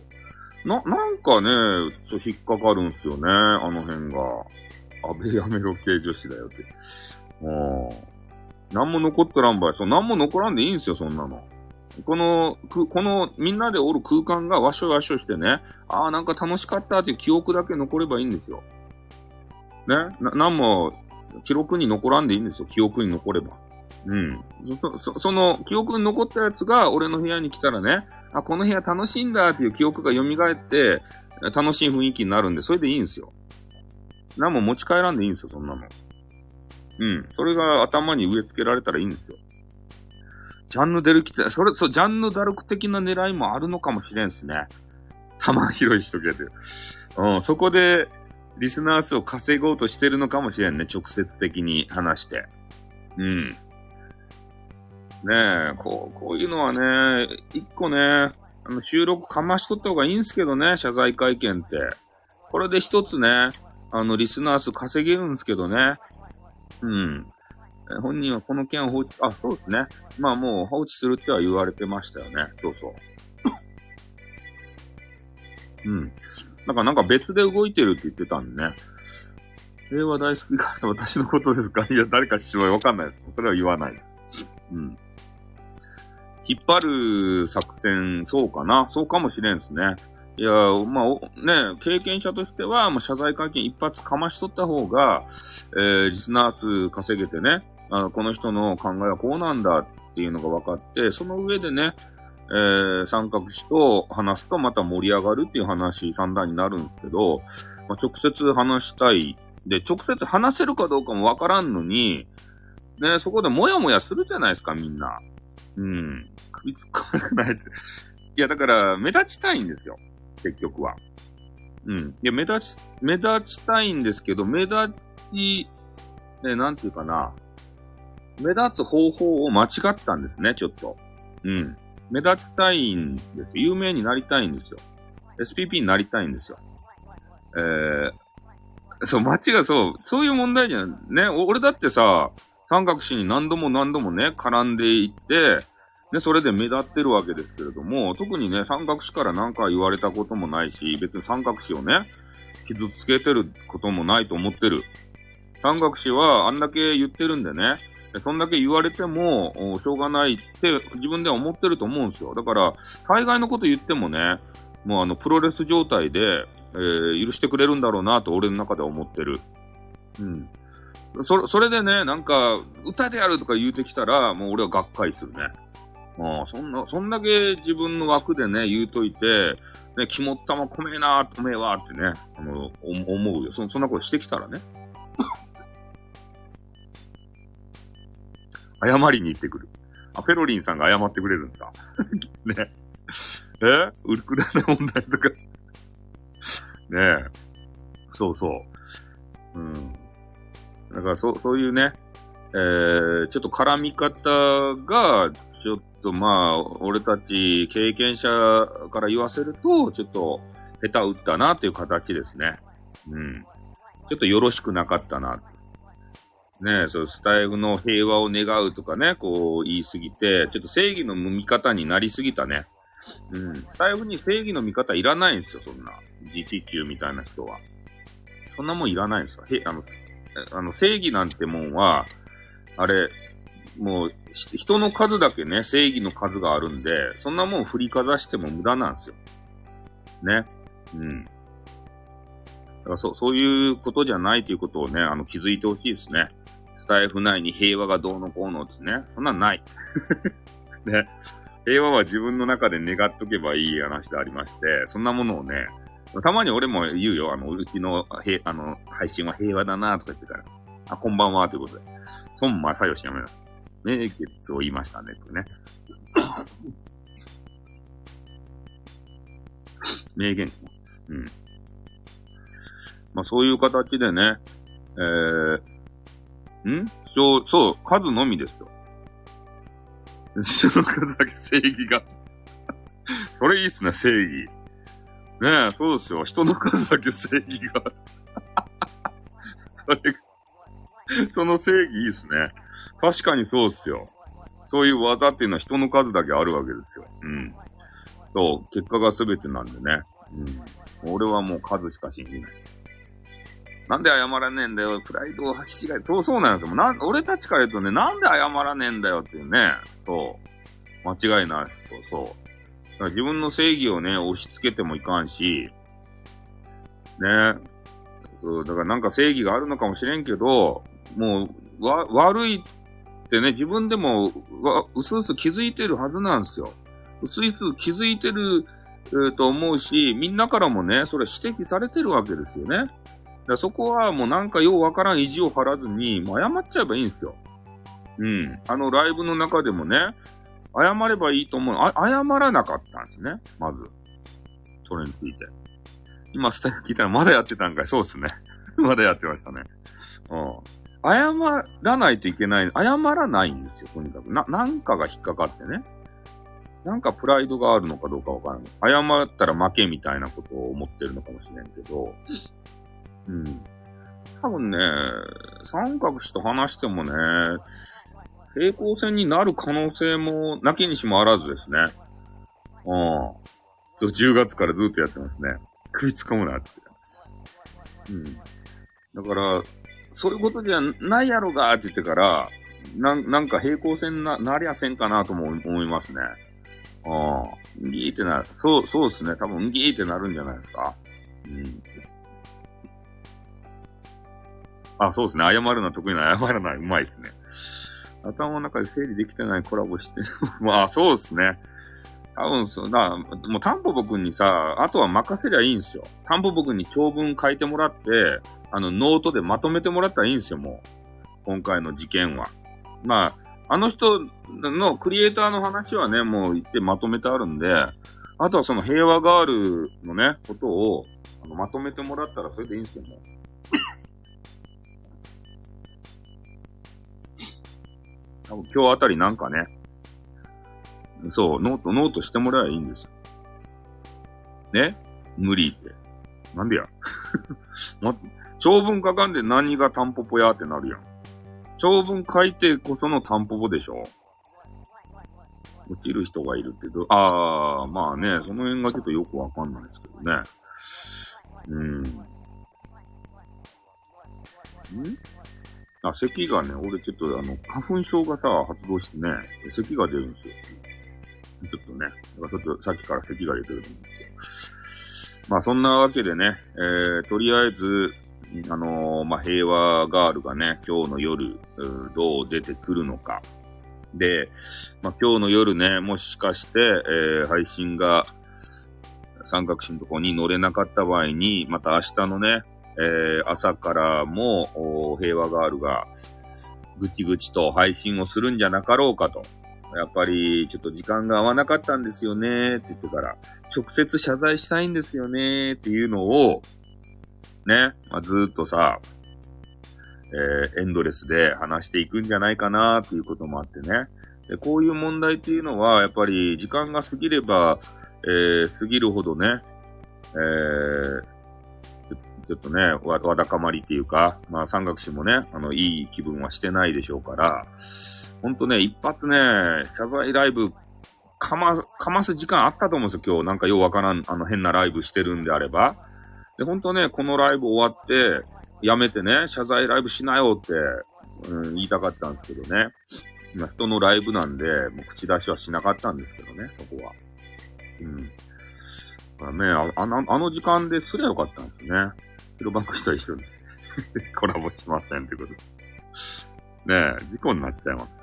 な、なんかね、ちょ引っかかるんすよね、あの辺が。安倍やめろ系女子だよって。うん。何も残っとらんばい。そう、何も残らんでいいんですよ、そんなの。この、く、この、みんなでおる空間がわしょわしょしてね、ああ、なんか楽しかったっていう記憶だけ残ればいいんですよ。ね？な、なんも、記録に残らんでいいんですよ。記憶に残れば。うん。そ、そ、その、記憶に残ったやつが、俺の部屋に来たらね、あ、この部屋楽しいんだっていう記憶が蘇って、楽しい雰囲気になるんで、それでいいんですよ。何も持ち帰らんでいいんですよ、そんなの。うん。それが頭に植え付けられたらいいんですよ。ジャンヌ・デルキって、それ、そう、ジャンヌ・ダルク的な狙いもあるのかもしれんすね。玉広い人けで。うん、そこで、リスナー数を稼ごうとしてるのかもしれんね。直接的に話して。うん。ねえ、こう、こういうのはね、一個ね、あの、収録かましとった方がいいんすけどね、謝罪会見って。これで一つね、あの、リスナー数稼げるんですけどね。うん。本人はこの件を放置、あ、そうですね。まあもう放置するっては言われてましたよね。そうそう。うん。なんかなんか別で動いてるって言ってたんでね。平和大好きか 私のことですか？いや、誰かしわかんないです。それは言わないです。うん。引っ張る作戦、そうかな？そうかもしれんすね。いや、まあ、ね、経験者としては、まあ、謝罪会見一発かましとった方が、えー、リスナー数稼げてね、あこの人の考えはこうなんだっていうのが分かって、その上でね、えー、三角詞と話すとまた盛り上がるっていう話、三段になるんですけど、まあ、直接話したい。で、直接話せるかどうかも分からんのに、ね、そこでもやもやするじゃないですか、みんな。うん。首突っ込まないって。いや、だから、目立ちたいんですよ。結局は。うん。いや、目立ち、目立ちたいんですけど、目立ち、ね、なんていうかな。目立つ方法を間違ったんですね、ちょっと。うん。目立ちたいんです。有名になりたいんですよ。SPP になりたいんですよ。えー、そう、間違う、そう、そういう問題じゃん。ね、俺だってさ、三角詞に何度も何度もね、絡んでいって、で、それで目立ってるわけですけれども、特にね、三角詞から何か言われたこともないし、別に三角詞をね、傷つけてることもないと思ってる。三角詞はあんだけ言ってるんでね、そんだけ言われても、しょうがないって自分では思ってると思うんですよ。だから、大概のこと言ってもね、もうあの、プロレス状態で、えー、許してくれるんだろうなと俺の中では思ってる。うん。そ、それでね、なんか、歌でやるとか言うてきたら、もう俺はがっかりするね。ああ、そんな、そんだけ自分の枠でね、言うといて、ね、肝っ玉こめえなー、止めえわーってね、あの、思うよ。そ、そんなことしてきたらね。謝りに行ってくる。あ、ペロリンさんが謝ってくれるんだ。ね。え？ウルクラな問題とか ねえ。そうそう。うん。だから、そう、そういうね、えー、ちょっと絡み方が、ちょっとまあ、俺たち経験者から言わせると、ちょっと下手打ったなっていう形ですね。うん。ちょっとよろしくなかったな。ねそう、スタイルの平和を願うとかね、こう言いすぎて、ちょっと正義の味方になりすぎたね。うん。スタイルに正義の味方いらないんですよ、そんな。自治級みたいな人は。そんなもんいらないんですよ。へ、あの、あの、正義なんてもんは、あれ、もう、人の数だけね、正義の数があるんで、そんなもん振りかざしても無駄なんですよ。ね。うん。だからそそういうことじゃないということをね、あの、気づいてほしいですね。スタイフ内に平和がどうのこうのってね。そんなんない。ね。平和は自分の中で願っとけばいい話でありまして、そんなものをね、たまに俺も言うよ。あの、うちの、へ、あの、配信は平和だなとか言ってから。あ、こんばんは、ということで。孫正義やめな。名月を言いましたね、とね。名言。うん。まあ、そういう形でね、えー、ん？そう、そう、数のみですよ。人の数だけ正義が それいいっすね、正義。ねえ、そうですよ。人の数だけ正義が それ、その正義いいっすね。確かにそうっすよ。そういう技っていうのは人の数だけあるわけですよ。うん。そう、結果が全てなんでね。うん。俺はもう数しか信じない。なんで謝らねえんだよ。プライドを履き違え。そうそうなんですよ。な、俺たちから言うとね、なんで謝らねえんだよっていうね。そう。間違いないですと、そう。だから自分の正義をね、押し付けてもいかんし、ね。そう、だからなんか正義があるのかもしれんけど、もう、わ、悪いってね、自分でも、わ、うすうす気づいてるはずなんですよ。うすうす気づいてる、えー、と思うし、みんなからもね、それ指摘されてるわけですよね。だそこはもうなんかようわからん意地を張らずに、もう謝っちゃえばいいんですよ。うん。あのライブの中でもね、謝ればいいと思う。あ、謝らなかったんですね。まず。それについて。今スタイル聞いたらまだやってたんかい。そうっすね。まだやってましたね。うん。謝らないといけない。謝らないんですよ、とにかく。な、なんかが引っかかってね。なんかプライドがあるのかどうかわからない。謝ったら負けみたいなことを思ってるのかもしれんけど。うん。多分ね、三角氏と話してもね、平行線になる可能性もなきにしもあらずですね。うん。10月からずっとやってますね。食いつかむなって。うん。だから、そういうことじゃないやろがって言ってから、なん、なんか平行線な、なりゃせんかなとも思いますね。ああ、ギーってなる。そう、そうですね。多分ギーってなるんじゃないですか。うん。あ、そうですね。謝るのは得意な謝らない。うまいですね。頭の中で整理できてないコラボしてる。まあ、そうですね。多分、そうだ、もうタンポポくんにさ、あとは任せりゃいいんですよ。タンポポくんに長文書いてもらって、あの、ノートでまとめてもらったらいいんですよ、もう。今回の事件は。まあ、あの人のクリエイターの話はね、もう言ってまとめてあるんで、あとはその平和ガールのね、ことを、あのまとめてもらったらそれでいいんですよ、もう。多分今日あたりなんかね、そう、 note、note してもらえばいいんですよ。ね？無理って。なんでや？長文書かんで何がタンポポやってなるやん。長文書いてこそのタンポポでしょ落ちる人がいるけど、ああ、まあね、その辺がちょっとよくわかんないですけどね。うん。ん？あ、咳がね、俺ちょっとあの、花粉症がさ、発動してね、咳が出るんですよ。ちょっとね、ちょっとさっきから咳が出てると思うんですよ。まあそんなわけでね、えー、とりあえず、あのー、まあ、平和ガールがね、今日の夜、どう出てくるのか。で、まあ、今日の夜ね、もしかして、えー、配信が三角詞のとこに乗れなかった場合に、また明日のね、えー、朝からも、平和ガールが、ぐちぐちと配信をするんじゃなかろうかと。やっぱり、ちょっと時間が合わなかったんですよね、って言ってから、直接謝罪したいんですよね、っていうのを、ね、まあ、ずっとさ、えー、エンドレスで話していくんじゃないかなっていうこともあってね。でこういう問題っていうのは、やっぱり時間が過ぎれば、えー、過ぎるほどね、えー、ちょっとね、わ、わだかまりっていうか、まあ三学士もね、あの、いい気分はしてないでしょうから、ほんとね、一発ね、謝罪ライブ、かま、かます時間あったと思うんですよ、今日。なんかようわからん、あの変なライブしてるんであれば。で、ほんとね、このライブ終わって、やめてね、謝罪ライブしなよって、うん、言いたかったんですけどね。まあ、人のライブなんで、もう口出しはしなかったんですけどね、そこは。うん。だからね、あの、あの時間ですりゃよかったんですね。フルバンクした一緒に コラボしませんってこと。ねえ、事故になっちゃいます。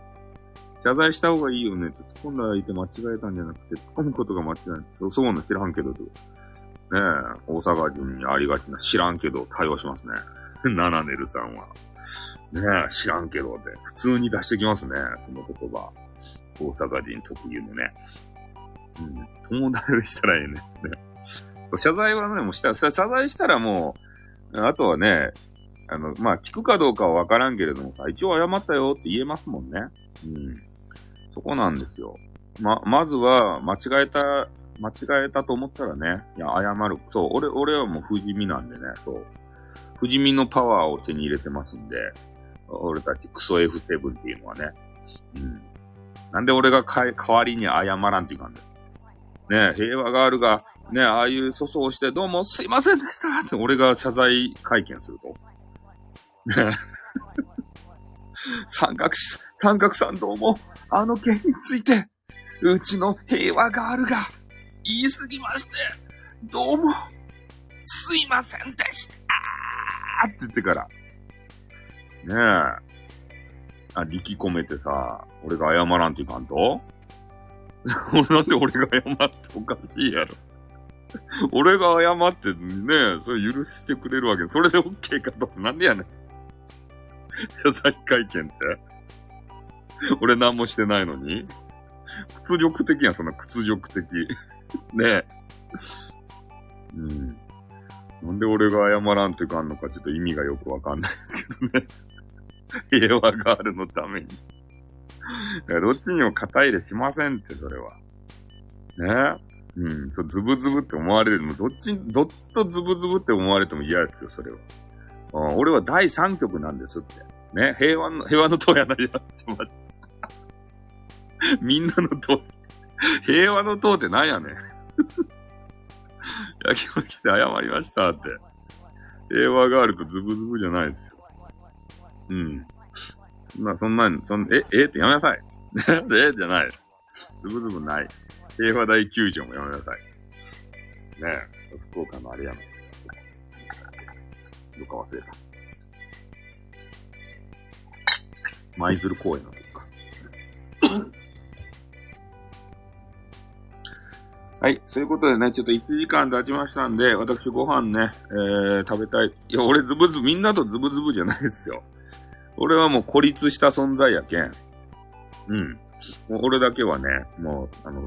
謝罪した方がいいよねって突っ込んだ相手間違えたんじゃなくて、突っ込むことが間違いない。そう、そうなの知らんけどと。ねえ、大阪人にありがちな知らんけど対応しますね。ナナネルさんは。ねえ、知らんけどって。普通に出してきますね。その言葉。大阪人特有のね。うん。友達したらええね。ね謝罪はね、もうした、謝罪したらもう、あとはね、あの、まあ、聞くかどうかはわからんけれども、一応謝ったよって言えますもんね。うん。そこなんですよ。ま、まずは、間違えた、間違えたと思ったらね、いや、謝る。そう、俺、俺はもう不死身なんでね、そう。不死身のパワーを手に入れてますんで、俺たちクソ F7 っていうのはね。うん。なんで俺が代わりに謝らんっていう感じね平和ガールが、ねああいう粗相して、どうもすいませんでしたって俺が謝罪会見すると。ね 三角、三角さんどうも、あの件について、うちの平和ガールが言い過ぎまして、どうも、すいませんでしたって言ってから。ねえ。あ、力込めてさ、俺が謝らんっていかんと？なんで俺が謝っておかしいやろ。俺が謝ってね、それ許してくれるわけ。それで OK かと。なんでやねん。謝罪会見って。俺何もしてないのに屈辱的やん、そんな屈辱的。ねえ。うん。なんで俺が謝らんといかんのかちょっと意味がよくわかんないですけどね。平和があるのために。どっちにも肩入れしませんって、それは。ねうん、そう、ズブズブって思われる。もどっち、どっちとズブズブって思われても嫌ですよ、それは。うん、俺は第三曲なんですって。ね、平和の、平和の塔やないや。ちょって。みんなの塔。平和の塔って何やねん。焼き巻きで謝りましたって。平和があるとズブズブじゃないですよ。うん。まあ、そんなそん、え、えってやめなさい。えじゃない。ズブズブない。平和大球場もやめなさい。ねえ、福岡のあれやめ。どっか忘れた。舞鶴公園のとこか。はい。そういうことでね、ちょっと1時間経ちましたんで、私ご飯ね、えー、食べたい。いや、俺ズブズブ、みんなとズブズブじゃないですよ。俺はもう孤立した存在やけん。うん。もう俺だけはね、もう、あの、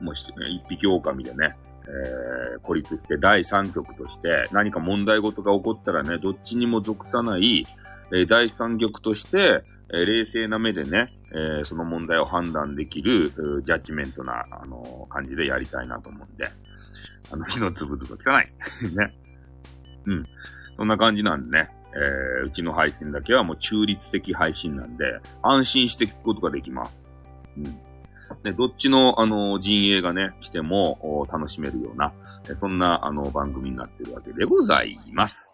もう一匹狼でね、えー、孤立して第三局として何か問題事が起こったらね、どっちにも属さない、え、第三局として、え、冷静な目でね、え、その問題を判断できる、ジャッジメントな、あの、感じでやりたいなと思うんで、あの、火のつぶつぶ汚い。ね。うん。そんな感じなんでね、えー、うちの配信だけはもう中立的配信なんで、安心して聞くことができます。うん。で、どっちの、あの、陣営がね、来ても楽しめるような、そんな、あの、番組になってるわけでございます。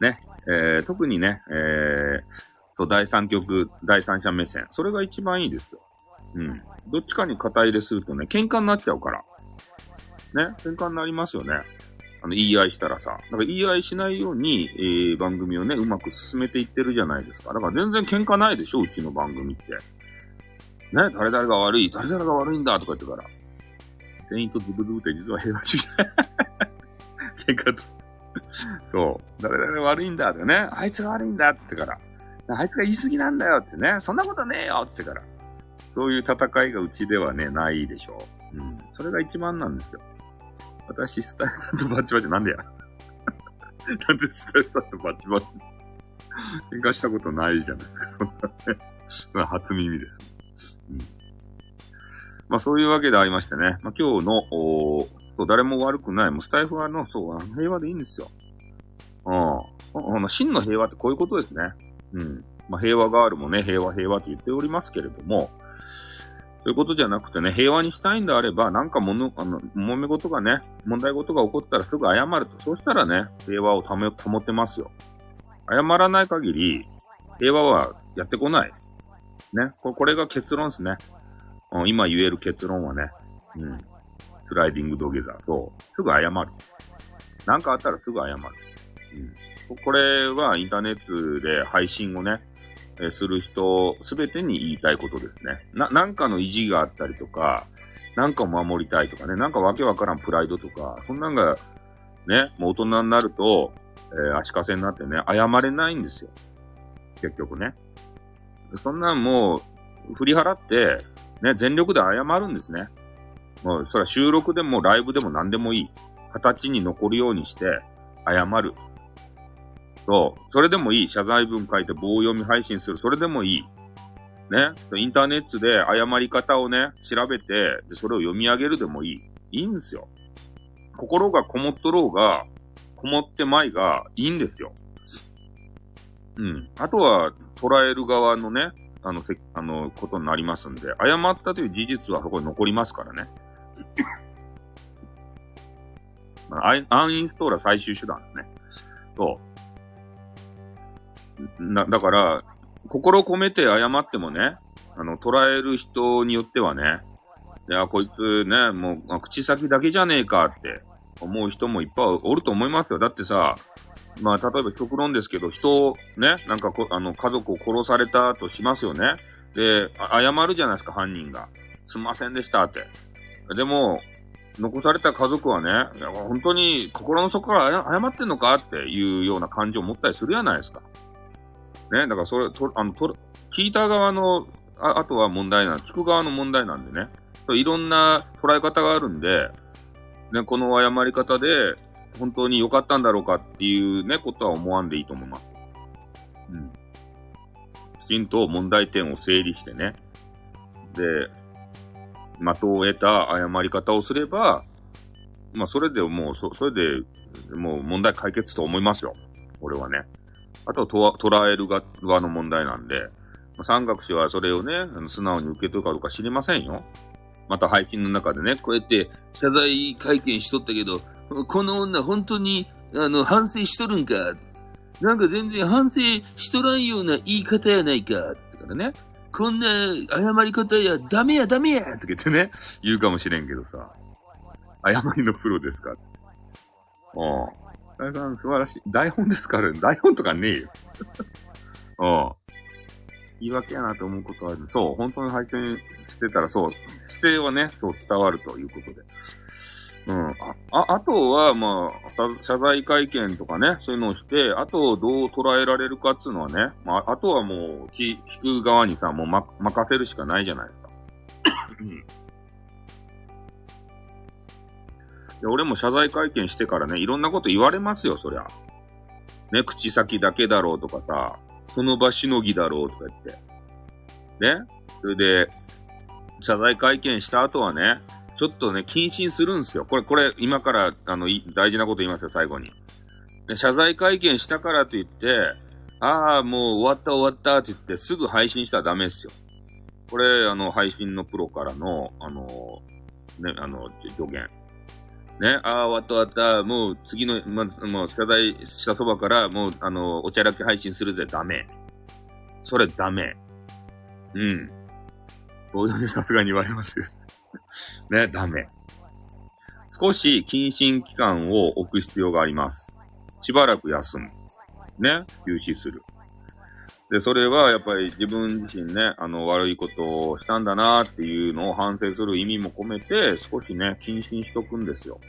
ね。えー、特にね、えー、そう、第三曲、第三者目線。それが一番いいですよ。うん。どっちかに肩入れするとね、喧嘩になっちゃうから。ね。喧嘩になりますよね。あの、言い合いしたらさ。だから言い合いしないように、えー、番組をね、うまく進めていってるじゃないですか。だから全然喧嘩ないでしょ、うちの番組って。ね、誰々が悪い、誰々が悪いんだとか言ってから。店員とズブズブって実は平和主義。喧嘩。そう。誰々悪いんだってね。あいつが悪いんだって言ってから。あいつが言い過ぎなんだよってね。そんなことねえよって言ってから。そういう戦いがうちではね、ないでしょう。うん。それが一番なんですよ。私、スタイルさんとバチバチなんでや なんでスタイルさんとバチバチ喧嘩したことないじゃないですか、そんなね。それ初耳です。うん。まあそういうわけでありましてね。まあ今日の、おそう誰も悪くない。もうスタイフはの、そう、平和でいいんですよ。うん。真の平和ってこういうことですね。うん。まあ平和ガールもね、平和平和と言っておりますけれども、そういうことじゃなくてね、平和にしたいんであれば、なんかもの、あの、揉め事がね、問題事が起こったらすぐ謝ると。そうしたらね、平和を保保てますよ。謝らない限り、平和はやってこない。ね。これが結論ですね。うん、今言える結論はね。うん。スライディング土下座と、すぐ謝る。なんかあったらすぐ謝る。うん。これはインターネットで配信をね、えする人すべてに言いたいことですね。な、なんかの意地があったりとか、なんかを守りたいとかね、なんかわけわからんプライドとか、そんなんが、ね、もう大人になると、えー、足かせになってね、謝れないんですよ。結局ね。そんなんもう、振り払って、ね、全力で謝るんですね。もう、それは収録でもライブでも何でもいい。形に残るようにして、謝る。そう。それでもいい。謝罪文書いて棒読み配信する。それでもいい。ね。インターネットで謝り方をね、調べて、で、それを読み上げるでもいい。いいんですよ。心がこもっとろうが、こもってまいがいいんですよ。うん。あとは、捉える側のね、あの、せあの、ことになりますんで、謝ったという事実はそこに残りますからね。まあ、アンインストールは最終手段ですね。そう。な、だから、心込めて謝ってもね、あの、捉える人によってはね、いや、こいつね、もう、口先だけじゃねえかって思う人もいっぱいおると思いますよ。だってさ、まあ、例えば極論ですけど、人をね、なんかこ、あの、家族を殺されたとしますよね。で、謝るじゃないですか、犯人が。すんませんでしたって。でも、残された家族はね、いや本当に心の底から謝ってんのかっていうような感情を持ったりするじゃないですか。ね、だからそれ、とあのと聞いた側のあ、あとは問題なん聞く側の問題なんでね。いろんな捉え方があるんで、ね、この謝り方で、本当に良かったんだろうかっていうね、ことは思わんでいいと思います。うん。きちんと問題点を整理してね。で、的を得た謝り方をすれば、まあ、それでもう、そ、それで、もう問題解決と思いますよ。俺はね。あとは捉える側の問題なんで、三角氏はそれをね、素直に受け取るかどうか知りませんよ。また配信の中でね、こうやって謝罪会見しとったけど、この女本当に、あの、反省しとるんかなんか全然反省しとらんような言い方やないかってからね。こんな謝り方やダメやダメやって言ってね、言うかもしれんけどさ。謝りのプロですかうん。大さん素晴らしい。台本ですから、ね、台本とかねえよ。うん。言い訳やなと思うことはある。そう、本当に配信してたら、そう、姿勢はね、そう伝わるということで。うん。あ、ああとは、まあ、謝罪会見とかね、そういうのをして、あとどう捉えられるかっていうのはね、まあ、あとはもう、聞く側にさ、もうま、任せるしかないじゃないですか。で、俺も謝罪会見してからね、いろんなこと言われますよ、そりゃ。ね、口先だけだろうとかさ、その場しのぎだろうとか言って。ねそれで、謝罪会見した後はね、ちょっとね、謹慎するんですよ。これ、これ、今から、あの、大事なこと言いますよ、最後に。謝罪会見したからと言って、ああ、もう終わった終わったって言ってすぐ配信したらダメですよ。これ、あの、配信のプロからの、あの、ね、あの、助言。ね、ああ、終わった終わった、もう次の、ま、もう謝罪したそばから、もう、あの、お茶らけ配信するぜ、ダメ。それダメ。うん。大田にさすがに言われますよ。ね、ダメ。少し謹慎期間を置く必要があります。しばらく休む。ね、休止する。で、それはやっぱり自分自身ね、あの、悪いことをしたんだなっていうのを反省する意味も込めて、少しね、謹慎しとくんですよ。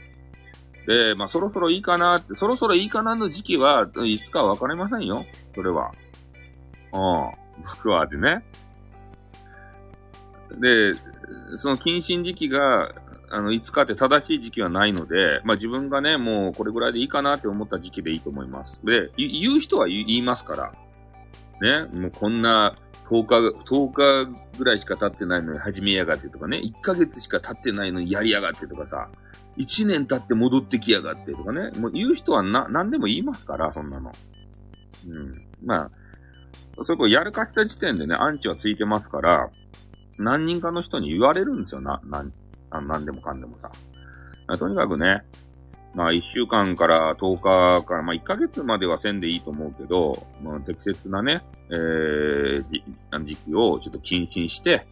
で、まあ、そろそろいいかなって、そろそろいいかなの時期は、いつかわかりませんよ。それは。うん。僕はでね。で、その謹慎時期が、あの、いつかって正しい時期はないので、まあ、自分がね、もうこれぐらいでいいかなって思った時期でいいと思います。で、言う人は言いますから。ね、もうこんな10日、10日ぐらいしか経ってないのに始めやがってとかね、1ヶ月しか経ってないのにやりやがってとかさ、1年経って戻ってきやがってとかね、もう言う人はな、何でも言いますから、そんなの。うん。まあ、それこやるかした時点でね、アンチはついてますから、何人かの人に言われるんですよ、な、な、なんでもかんでもさ。とにかくね、まあ、1週間から10日から、まあ、1ヶ月まではせんでいいと思うけど、まあ、適切なね、えー、時期をちょっと謹慎して、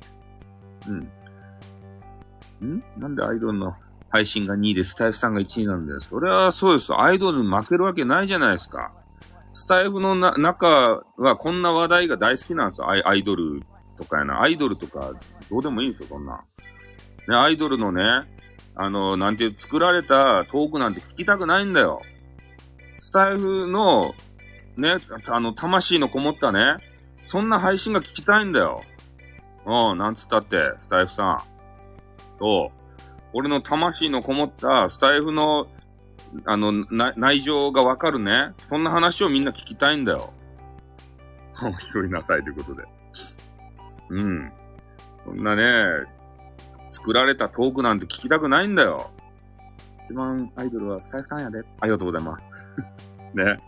うん。ん？なんでアイドルの配信が2位でスタイフさんが1位なんだよ。それはそうです。アイドルに負けるわけないじゃないですか。スタイフのな中はこんな話題が大好きなんですよ。アイアイドルとかやな。アイドルとかどうでもいいんですよ、そんな。ね、アイドルのね、あの、なんていう作られたトークなんて聞きたくないんだよ。スタイフの、ね、あの、魂のこもったね、そんな配信が聞きたいんだよ。うん、なんつったって、スタイフさん。と、俺の魂のこもったスタイフの、あの、内情がわかるね。そんな話をみんな聞きたいんだよ。お拾いなさいということで。うん。そんなね、作られたトークなんて聞きたくないんだよ。一番アイドルはスタイフさんやで。ありがとうございます。ね。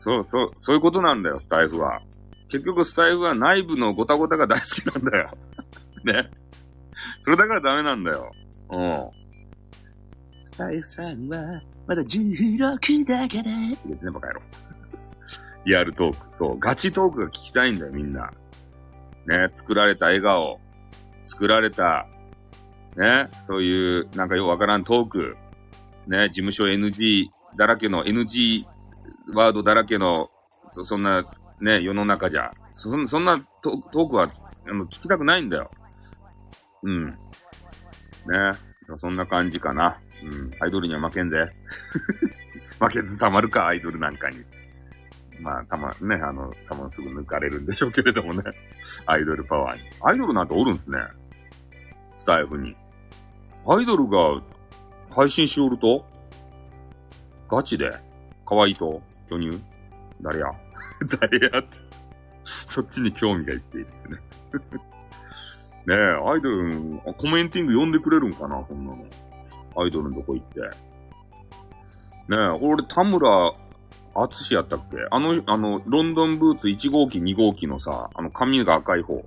そう、そう、そういうことなんだよ、スタイフは。結局スタイフは内部のゴタゴタが大好きなんだよ。ね。それだからダメなんだよ。うん。スタイフさんは、まだ16だから。ってね、バカ野郎。リアルトーク。そう、ガチトークが聞きたいんだよ、みんな。ね、作られた笑顔。作られたね、そういう、なんかよくわからんトーク、ね、事務所 NG だらけの、NG ワードだらけの、そそんな、ね、世の中じゃ、そそんなトークはあの聞きたくないんだよ。うん。ね。そんな感じかな。うん。アイドルには負けんぜ。負けずたまるか、アイドルなんかに。まあ、たま、ね、あの、たますぐ抜かれるんでしょうけれどもね。アイドルパワーに。アイドルなんておるんすね。スタイフに。アイドルが配信しおると？ガチで可愛いと？巨乳？誰や？誰や？って。そっちに興味がいっているってね。ねえ、アイドル、コメンティング読んでくれるんかな？そんなの。アイドルのとこ行って。ねえ、俺、田村淳やったっけ？あの、あの、ロンドンブーツ1号機2号機のさ、あの髪が赤い方。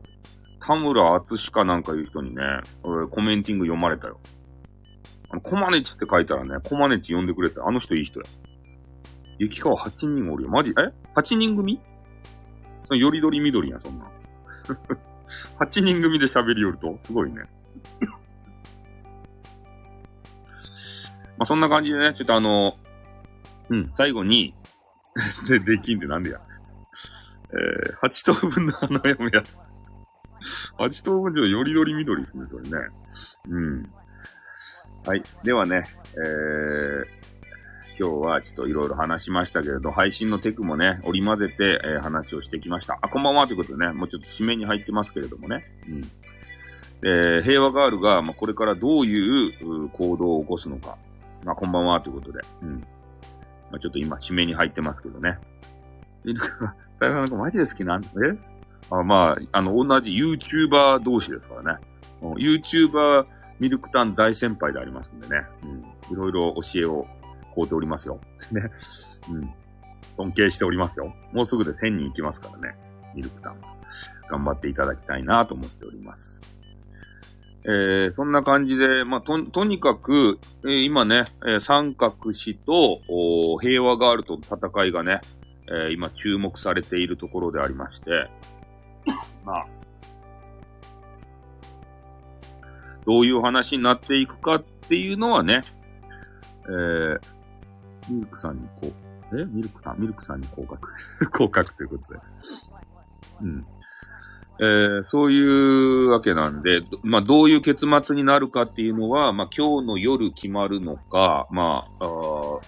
田村淳かなんかいう人にね、コメンティング読まれたよ。あの、コマネチって書いたらね、コマネチ読んでくれて、あの人いい人や。雪川8人おるよ。マジ？え ?8 人組？そのよりどりみどりや、そんな。8人組で喋りよると、すごいね。まあ、そんな感じでね、ちょっとあの、うん、最後に、で、できんでなんでや。えー、8等分の花嫁や。8等分じゃよりどり緑ですね、それね。うん。はい。ではね、えー、今日はちょっといろいろ話しましたけれど、配信のテクもね、織り交ぜて、えー、話をしてきました。あ、こんばんはということでね、もうちょっと締めに入ってますけれどもね。うん。えー、平和ガールが、まあ、これからどういう行動を起こすのか。まあ、こんばんはということで。うん。まあ、ちょっと今、締めに入ってますけどね。いるか、大変なんかマジで好きなんえ？あまあ、あの、同じ YouTuber 同士ですからね。YouTuber ミルクタン大先輩でありますんでね。うん。いろいろ教えをこうておりますよ。ね。うん。尊敬しておりますよ。もうすぐで1000人行きますからね。ミルクタン。頑張っていただきたいなと思っております。えー、そんな感じで、まあ、と、とにかく、えー、今ね、えー、三角氏と、平和ガールとの戦いがね、えー、今注目されているところでありまして、まあ、どういう話になっていくかっていうのはね、えー、ミルクさんにこう、えミルクさんミルクさんに降格。降格ということで。うん。えー、そういうわけなんで、まあ、どういう結末になるかっていうのは、まあ、今日の夜決まるのか、まあ、あ明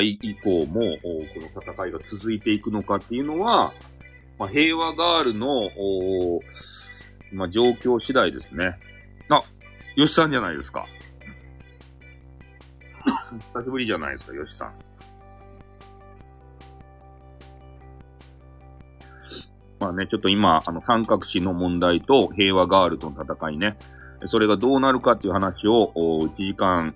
日以降も、この戦いが続いていくのかっていうのは、まあ、平和ガールの、まあ、状況次第ですね。あ、よしさんじゃないですか。久しぶりじゃないですか、よしさん。まあね、ちょっと今、あの、三角詞の問題と平和ガールとの戦いね、それがどうなるかっていう話を、1時間、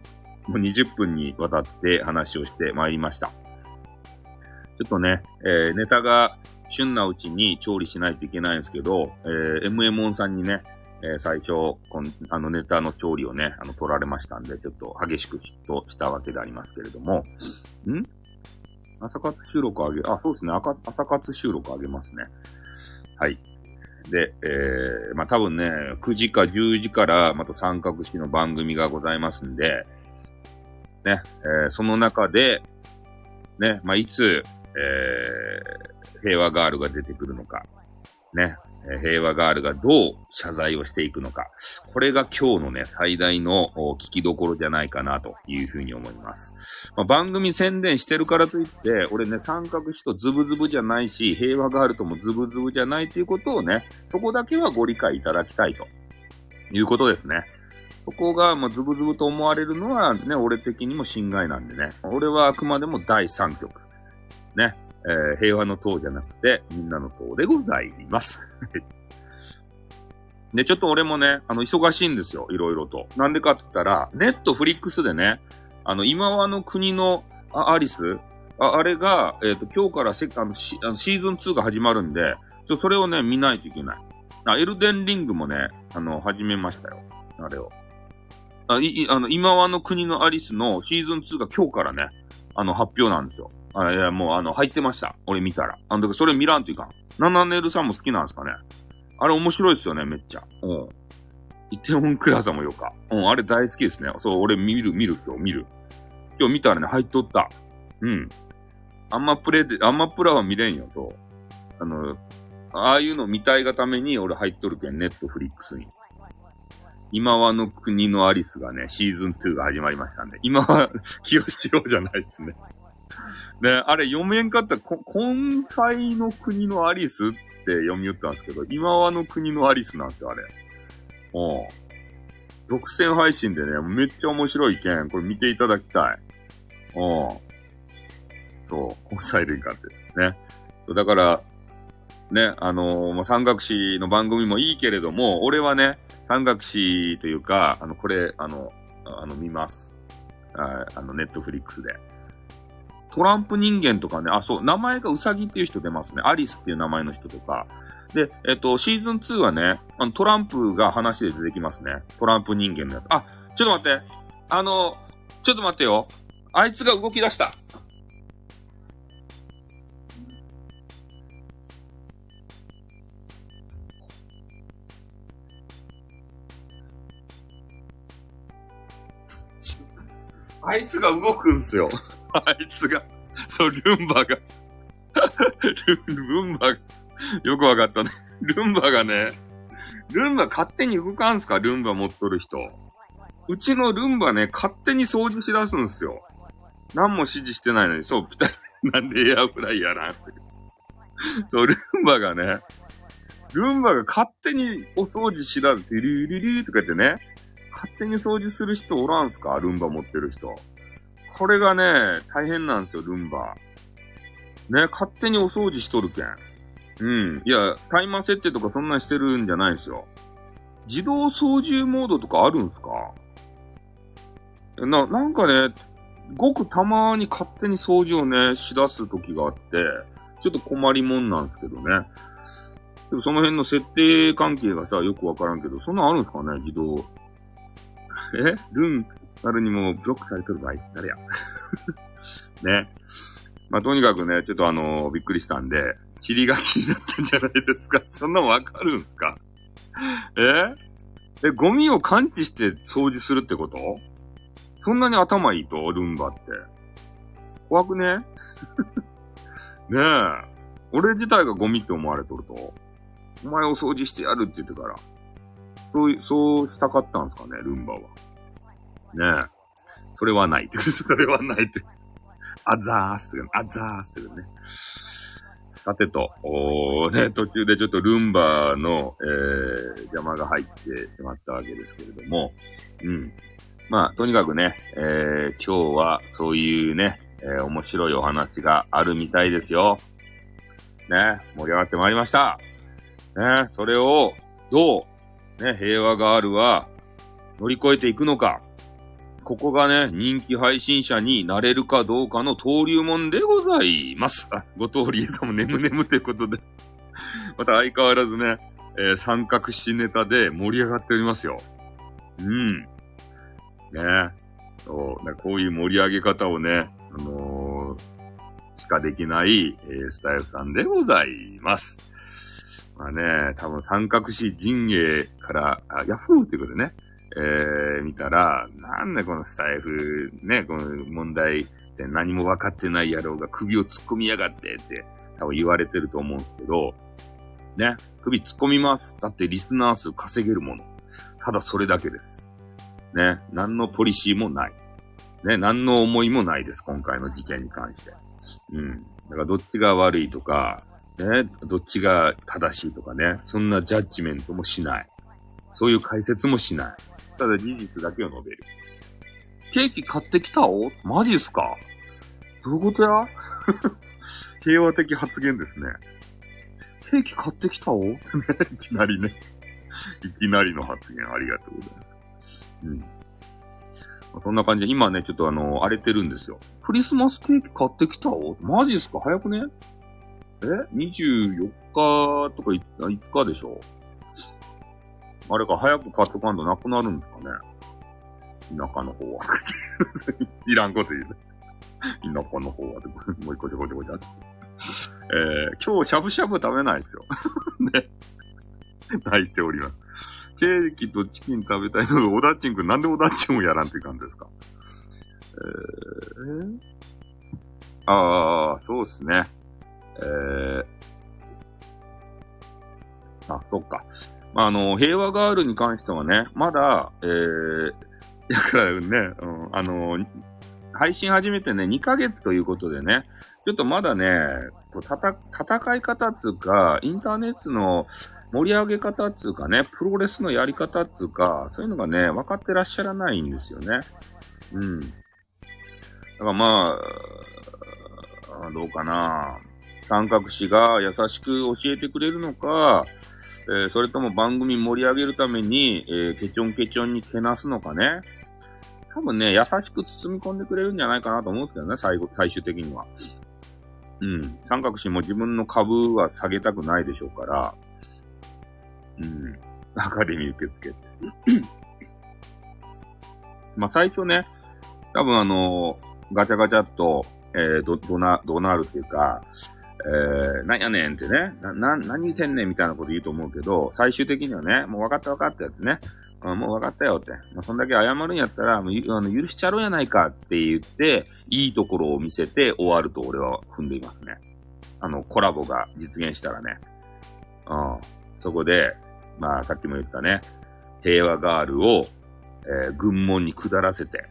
20分にわたって話をしてまいりました。ちょっとね、えー、ネタが旬なうちに調理しないといけないんですけど、えー、MM ンさんにね、えー、最初、この、あのネタの調理をね、あの、取られましたんで、ちょっと激しく嫉妬したわけでありますけれども、ん？朝活収録あげ、あ、そうですね、朝活収録あげますね。はい。で、えー、まあ、多分ね、9時か10時からまた三角式の番組がございますんで、ね、えー、その中で、ね、まあ、いつ、えー、平和ガールが出てくるのか、ね、平和ガールがどう謝罪をしていくのか。これが今日のね、最大の聞きどころじゃないかなというふうに思います。まあ、番組宣伝してるからといって、俺ね、三角詞とズブズブじゃないし、平和ガールともズブズブじゃないということをね、そこだけはご理解いただきたいということですね。そこが、まあ、ズブズブと思われるのはね、俺的にも侵害なんでね。俺はあくまでも第3局。ね。えー、平和の党じゃなくて、みんなの党でございます。で、ちょっと俺もね、あの、忙しいんですよ、いろいろと。なんでかって言ったら、ネットフリックスでね、あの、今はの国のアリスああれが、えっ、ー、と、今日からセあのシあのシーズン2が始まるんで、ちょそれをね、見ないといけない。あ、エルデンリングもね、あの、始めましたよ。あれを。あ、い、あの、今はの国のアリスのシーズン2が今日からね、あの、発表なんですよ。あ、いや、もうあの、入ってました。俺見たら。あの、それ見らんといかん。ナナネルさんも好きなんですかね。あれ面白いですよね、めっちゃ。うん。イテウォンクラザもよか。うん、あれ大好きですね。そう、俺見る、見る、今日見る。今日見たらね、入っとった。うん。あんまプレで、あんまプラは見れんよと。あの、ああいうの見たいがために俺入っとるけん、ネットフリックスに。今はの国のアリスがね、シーズン2が始まりましたんで、今は、清志郎じゃないですね。ね、あれ読めんかったら、根菜の国のアリスって読み寄ったんですけど、今はの国のアリスなんですよ、あれ。うん。独占配信でね、めっちゃ面白いけん、これ見ていただきたい。うん。そう、根菜類かって。ね。だから、ね、あのー、まあ、三角詞の番組もいいけれども、俺はね、三角詞というか、あの、これ、あの、あの、見ます。ああの、ネットフリックスで。トランプ人間とかね、あ、そう、名前がウサギっていう人出ますね。アリスっていう名前の人とか。で、えっと、シーズン2はね、あの、トランプが話で出てきますね。トランプ人間のやつ。あ、ちょっと待って。あの、ちょっと待ってよ。あいつが動き出した。あいつが動くんすよ。あいつが。そう、ルンバが。ルンバが。よくわかったね。ルンバがね、ルンバ勝手に動かんすか？ルンバ持っとる人。うちのルンバね、勝手に掃除しだすんすよ。何も指示してないのに、そう、ピタリ、なんでエアフライヤーなんそう、ルンバがね、ルンバが勝手にお掃除しだす。ルルルルとか言ってね、勝手に掃除する人おらんすかルンバ持ってる人。これがね、大変なんですよ、ルンバ。ね、勝手にお掃除しとるけん。うん。いや、タイマー設定とかそんなんしてるんじゃないですよ。自動操縦モードとかあるんすか？な、なんかね、ごくたまに勝手に掃除をね、しだす時があって、ちょっと困りもんなんですけどね。でもその辺の設定関係がさ、よくわからんけど、そんなんあるんすかね自動。え？ルン、なるにもブロックされてる場合、誰や？ね。まあ、とにかくね、ちょっとあのー、びっくりしたんで、尻が気になったんじゃないですか？そんなわかるんすか？え？え、ゴミを感知して掃除するってこと？そんなに頭いいと？ルンバって。怖くね？ねえ。俺自体がゴミって思われとると？お前を掃除してやるって言ってから。そう、そうしたかったんすかね、ルンバは。ねえ。それはない。それはないって。あざーすってあざーすってね。さてと、おね、途中でちょっとルンバの、えー、邪魔が入ってしまったわけですけれども、うん。まあ、とにかくね、えー、今日はそういうね、えー、面白いお話があるみたいですよ。ね、盛り上がってまいりました。ね、それを、どう、ね、平和ガールは乗り越えていくのか。ここがね、人気配信者になれるかどうかの登竜門でございます。ご通りさんも眠眠ということで また相変わらずね、えー、三角詞ネタで盛り上がっておりますよ。うん。ねそう、こういう盛り上げ方をね、あのー、しかできない、えー、スタイルさんでございます。まあね、多分三角詞陣営から、あ、ヤフーってことでね、えー、見たら、なんでこのスタイフ、ね、この問題って何も分かってない野郎が首を突っ込みやがってって多分言われてると思うんですけど、ね、首突っ込みます。だってリスナー数稼げるもの。ただそれだけです。ね、何のポリシーもない。ね、何の思いもないです。今回の事件に関して。うん。だからどっちが悪いとか、ね、どっちが正しいとかね、そんなジャッジメントもしない。そういう解説もしない。ただ事実だけを述べる。ケーキ買ってきたお？マジっすか？どういうことや？平和的発言ですね。ケーキ買ってきたお？いきなりね。いきなりの発言ありがとうございます。うん。まそんな感じで、今ね、ちょっとあの、荒れてるんですよ。クリスマスケーキ買ってきたお？マジっすか？早くね？え ?24 日とか5日でしょ？あれか、早く買っとかんとなくなるんですかね。田舎の方は。いらんこと言う。田舎の方は。もう一個ちょこちょこちゃって。えー、今日しゃぶしゃぶ食べないですよ。ね。泣いております。ケーキとチキン食べたいので、オダッチンくんなんでオダッチンをやらんって感じですかえー、ああ、そうですね。えー、あ、そっか。あ、の、平和ガールに関してはね、まだ、えー、だからね、うん、あの、配信始めてね、2ヶ月ということでね、ちょっとまだね、戦い方っていうか、インターネットの盛り上げ方っていうかね、プロレスのやり方っていうか、そういうのがね、分かってらっしゃらないんですよね。うん。だからまあ、どうかな。三角詞が優しく教えてくれるのか、えー、それとも番組盛り上げるために、えー、ケチョンケチョンにけなすのかね。多分ね、優しく包み込んでくれるんじゃないかなと思うんですけどね、最後、最終的には。うん。三角詞も自分の株は下げたくないでしょうから、うん。アカデミー受け付けて。まあ、最初ね、多分あのー、ガチャガチャっと、えー、ど、どな、どなるっていうか、えー、なんやねんってね、な、な、何言ってんねんみたいなこと言うと思うけど、最終的にはね、もう分かった分かったやつね、うん、もう分かったよって。まあ、そんだけ謝るんやったら、もうあの許しちゃろうやないかって言って、いいところを見せて終わると俺は踏んでいますね。あの、コラボが実現したらね。うん。そこで、まあ、さっきも言ったね、平和ガールを、えー、軍門に下らせて、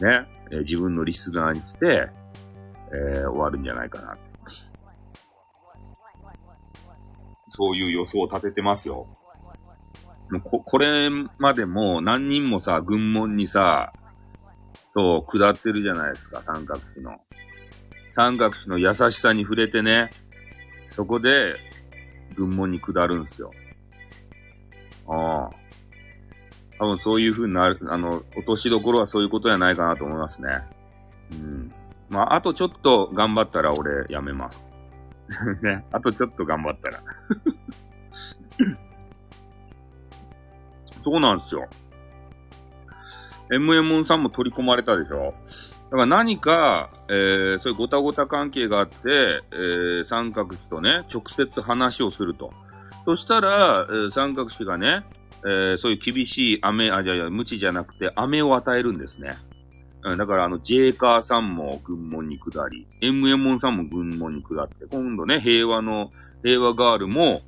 ね、えー、自分のリスナーにして、えー、終わるんじゃないかな。そういう予想を立ててますよ。もうこ、これまでも何人もさ、軍門にさ、そう、下ってるじゃないですか、三角詞の。三角詞の優しさに触れてね、そこで、軍門に下るんすよ。ああ。多分そういう風になる、あの、落としどころはそういうことじゃないかなと思いますね。うん。まあ、あとちょっと頑張ったら俺やめます。ね。あとちょっと頑張ったら。そうなんですよ。MM さんも取り込まれたでしょ？だから何か、えー、そういうごたごた関係があって、えー、三角詞とね、直接話をすると。そしたら、えー、三角詞がね、えー、そういう厳しい雨、あ、じゃあ、無知じゃなくて、雨を与えるんですね。うん、だから、あの、ジェーカーさんも軍門に下り、エムエモンさんも軍門に下って、今度ね、平和の、平和ガールも、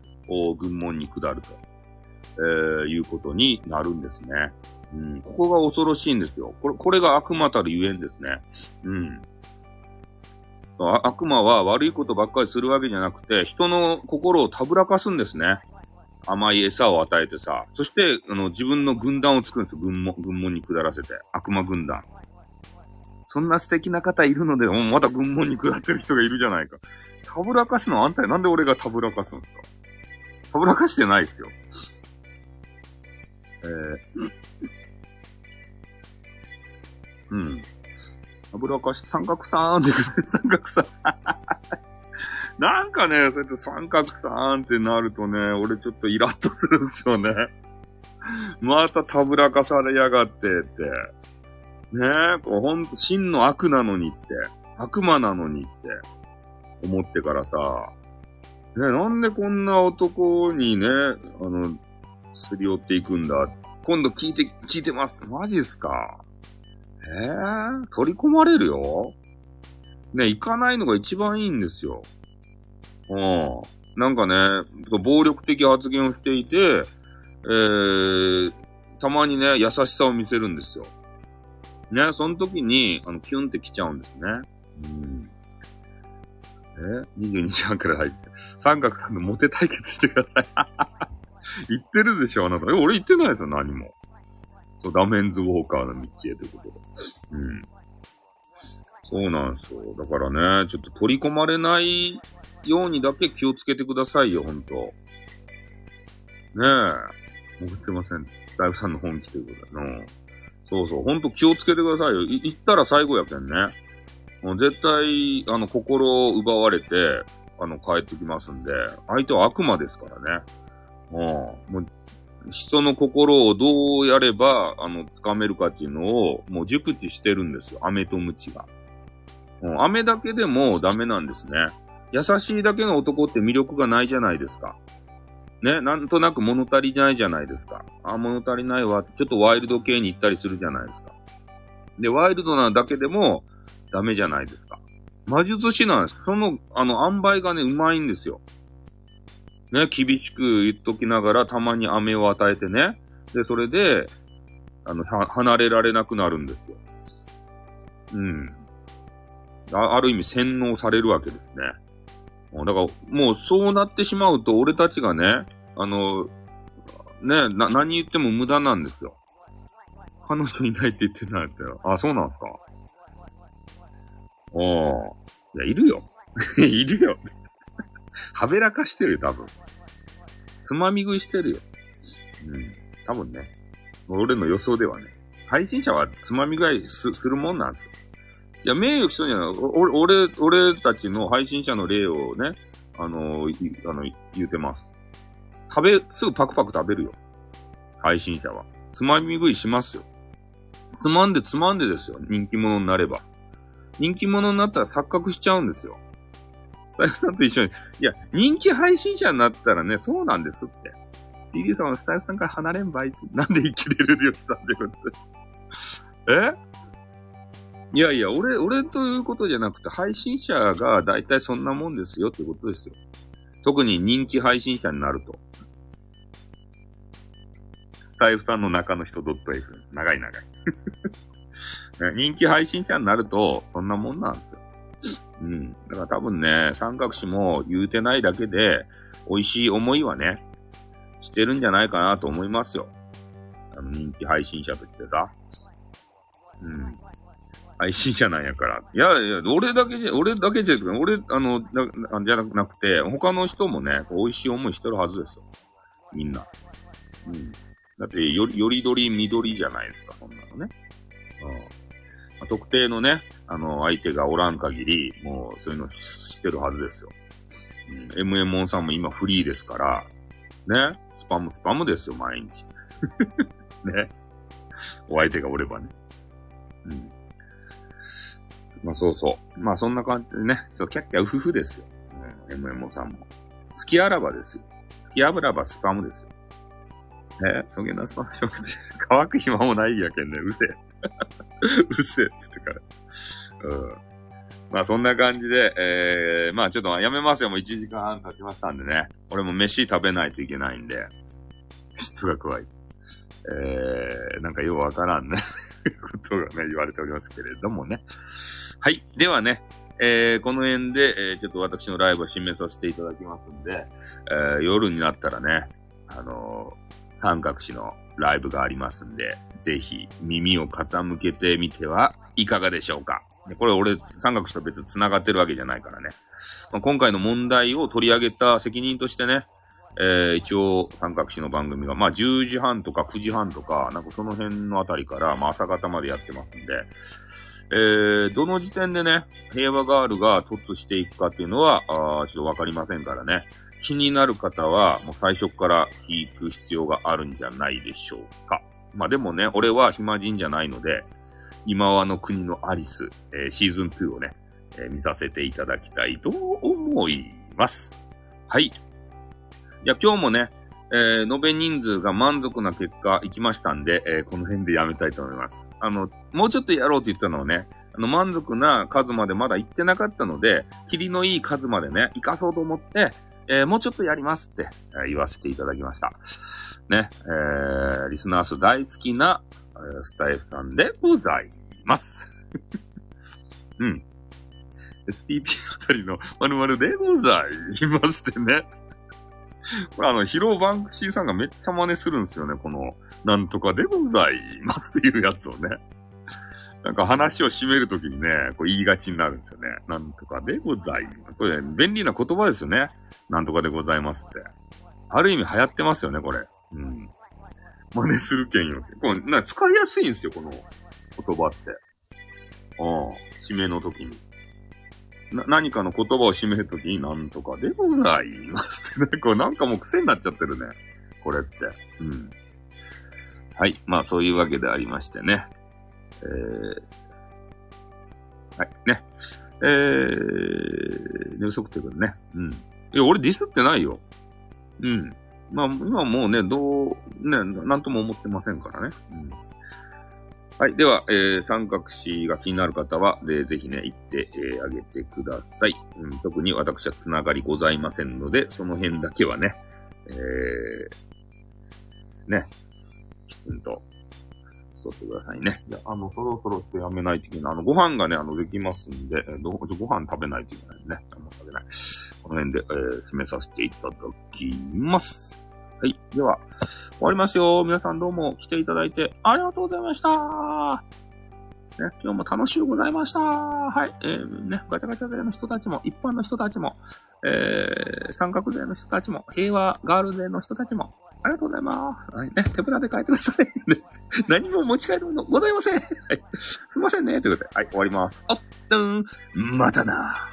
軍門に下ると、えー、いうことになるんですね。うん、ここが恐ろしいんですよ。これ、これが悪魔たるゆえんですね。うん。悪魔は悪いことばっかりするわけじゃなくて、人の心をたぶらかすんですね。甘い餌を与えてさ。そして、あの、自分の軍団を作るんですよ。軍門、軍門に下らせて。悪魔軍団。そんな素敵な方いるので、もうまた軍門に下ってる人がいるじゃないか。たぶらかすのあんたや。なんで俺がたぶらかすんですか？はぶらかしてないですよ。えー、うん。はぶらかし、三角さんって三角さん。なんかね、そうやって三角さんってなるとね、俺ちょっとイラッとするんですよね。またたぶらかされやがってって。ねえ、こうほんと真の悪なのにって、悪魔なのにって思ってからさ、ねなんでこんな男にね、あの、すり寄っていくんだ。今度聞いて、聞いてます。マジっすかええー、取り込まれるよね、行かないのが一番いいんですよ。うん。なんかね、暴力的発言をしていて、えー、たまにね、優しさを見せるんですよ。ね、その時に、あの、キュンって来ちゃうんですね。うん。え ?22 時半から入って。三角さんのモテ対決してください。言ってるでしょ、あなた。え、俺言ってないですよ、何も。そう、ダメンズウォーカーの道へということで。うん。そうなんですよ。だからね、ちょっと取り込まれないようにだけ気をつけてくださいよ、ほんと。ねえ。思ってません。大夫さんの本気ということでの。そうそう、ほんと気をつけてくださいよ。い、行ったら最後やけんね。もう絶対、あの、心を奪われて、あの、帰ってきますんで、相手は悪魔ですからね。うん。もう、人の心をどうやれば、あの、掴めるかっていうのを、もう熟知してるんですよ。飴とムチが。うん、飴だけでもダメなんですね。優しいだけの男って魅力がないじゃないですか。ね、なんとなく物足りないじゃないですか。あ、物足りないわ、ちょっとワイルド系に行ったりするじゃないですか。で、ワイルドなだけでもダメじゃないですか。魔術師なんです。その、あの、塩梅がね、うまいんですよ。ね、厳しく言っときながら、たまに飴を与えてね。で、それで、あの、離れられなくなるんですよ。うん。あある意味洗脳されるわけですね。だから、もうそうなってしまうと、俺たちがね、あの、ね、な、何言っても無駄なんですよ。彼女いないって言ってないってよ。あ、そうなんすか。おー。いや、いるよ。いるよ。はべらかしてるよ、多分。つまみ食いしてるよ。うん。多分ね。俺の予想ではね。配信者はつまみ食いするもんなんですよ。いや、名誉毀損じゃない。俺、俺、たちの配信者の例をね、あのー、あの、言うてます。食べ、すぐパクパク食べるよ。配信者は。つまみ食いしますよ。つまんでつまんでですよ。人気者になれば。人気者になったら錯覚しちゃうんですよ。スタイフさんと一緒に。いや、人気配信者になったらね、そうなんですって。DD さんはスタイフさんから離れんばいって、なんで生きれるでよって言ったんでえ？いやいや、俺、俺ということじゃなくて、配信者が大体そんなもんですよってことですよ。特に人気配信者になると。スタイフさんの中の人 .f。長い長い。人気配信者になると、そんなもんなんですよ。うん。だから多分ね、三角詞も言うてないだけで、美味しい思いはね、してるんじゃないかなと思いますよ。あの、人気配信者としてさ。うん。配信者なんやから。いやいや、俺だけじゃ、俺だけじゃ、俺、あの、じゃなくて、他の人もね、美味しい思いしてるはずですよ。みんな。うん。だって、より、よりどり緑じゃないですか、そんなのね。うんま。特定のね、あの、相手がおらん限り、もう、そういうのしてるはずですよ。うん。MM さんも今フリーですから、ね。スパム、スパムですよ、毎日。ね。お相手がおればね。うん。まあそうそう。まあそんな感じでね、そうキャッキャウフフですよ。うん、MMO さんも。好きあらばですよ。好きあぶらばスパムですよ。えそげなスパム乾く暇もないやけんね。うせえ。うせえっつってから。うん。まあそんな感じで、えー、まあちょっとやめますよ。もう1時間半経ちましたんでね。俺も飯食べないといけないんで。人が怖い。えー、なんかようわからんね。ことがね、言われておりますけれどもね。はい。ではね、えー、この辺で、えー、ちょっと私のライブを締めさせていただきますんで、えー、夜になったらね、あのー、三角詞のライブがありますんで、ぜひ耳を傾けてみてはいかがでしょうか。これ俺、三角詞と別に繋がってるわけじゃないからね。まあ、今回の問題を取り上げた責任としてね、えー、一応、三角詞の番組が、まあ、10時半とか9時半とか、なんかその辺のあたりから、まあ、朝方までやってますんで、えー、どの時点でね、平和ガールが突していくかっていうのは、あちょっとわかりませんからね。気になる方は、もう最初から聞く必要があるんじゃないでしょうか。まあでもね、俺は暇人じゃないので、今はの国のアリス、えー、シーズン2をね、えー、見させていただきたいと思います。はい。いや、今日もね、えー、延べ人数が満足な結果いきましたんで、えー、この辺でやめたいと思います。あの、もうちょっとやろうと言ったのをね、あの、満足な数までまだ行ってなかったので、霧のいい数までね、行かそうと思って、えー、もうちょっとやりますって、え、言わせていただきました。ね、えー、リスナー数大好きな、え、スタイフさんでございます。うん。STP あたりの〇〇でございますってね。これあの、ヒローバンクシーさんがめっちゃ真似するんですよね。この、なんとかでございますっていうやつをね。なんか話を締めるときにね、こう言いがちになるんですよね。なんとかでございます。これ、ね、便利な言葉ですよね。なんとかでございますって。ある意味流行ってますよね、これ。うん。真似するけんよって。これ、な使いやすいんですよ、この言葉って。うん。締めの時に。な、何かの言葉を締めるときに、なんとかでございますってね。これなんかもう癖になっちゃってるね。これって。うん。はい。まあ、そういうわけでありましてね。えー、はい。ね。えー、寝不足ってことね。うん。いや、俺ディスってないよ。うん。まあ、今もうね、どう、ね、なんとも思ってませんからね。うん。はい。では、えー、三角詞が気になる方は、でぜひね、行って、えー、あげてください。うん、特に私はつながりございませんので、その辺だけはね、えー、ね、きちんと、しとってくださいね。じゃあ、の、そろそろってやめないといけない。あの、ご飯がね、あの、できますんで、えー、どご飯食べないといけないね。あんま食べない。この辺で、えー、締めさせていただきます。はい。では、終わりますよ。皆さんどうも来ていただいてありがとうございました。ね、今日も楽しゅうございました。はい。えー、ね、ガチャガチャ勢の人たちも、一般の人たちも、えー、三角勢の人たちも、平和ガール勢の人たちも、ありがとうございます。はい。ね、手ぶらで帰ってください。何も持ち帰るものございません。はい。すいませんね。ということで、はい、終わります。あっとん、またな。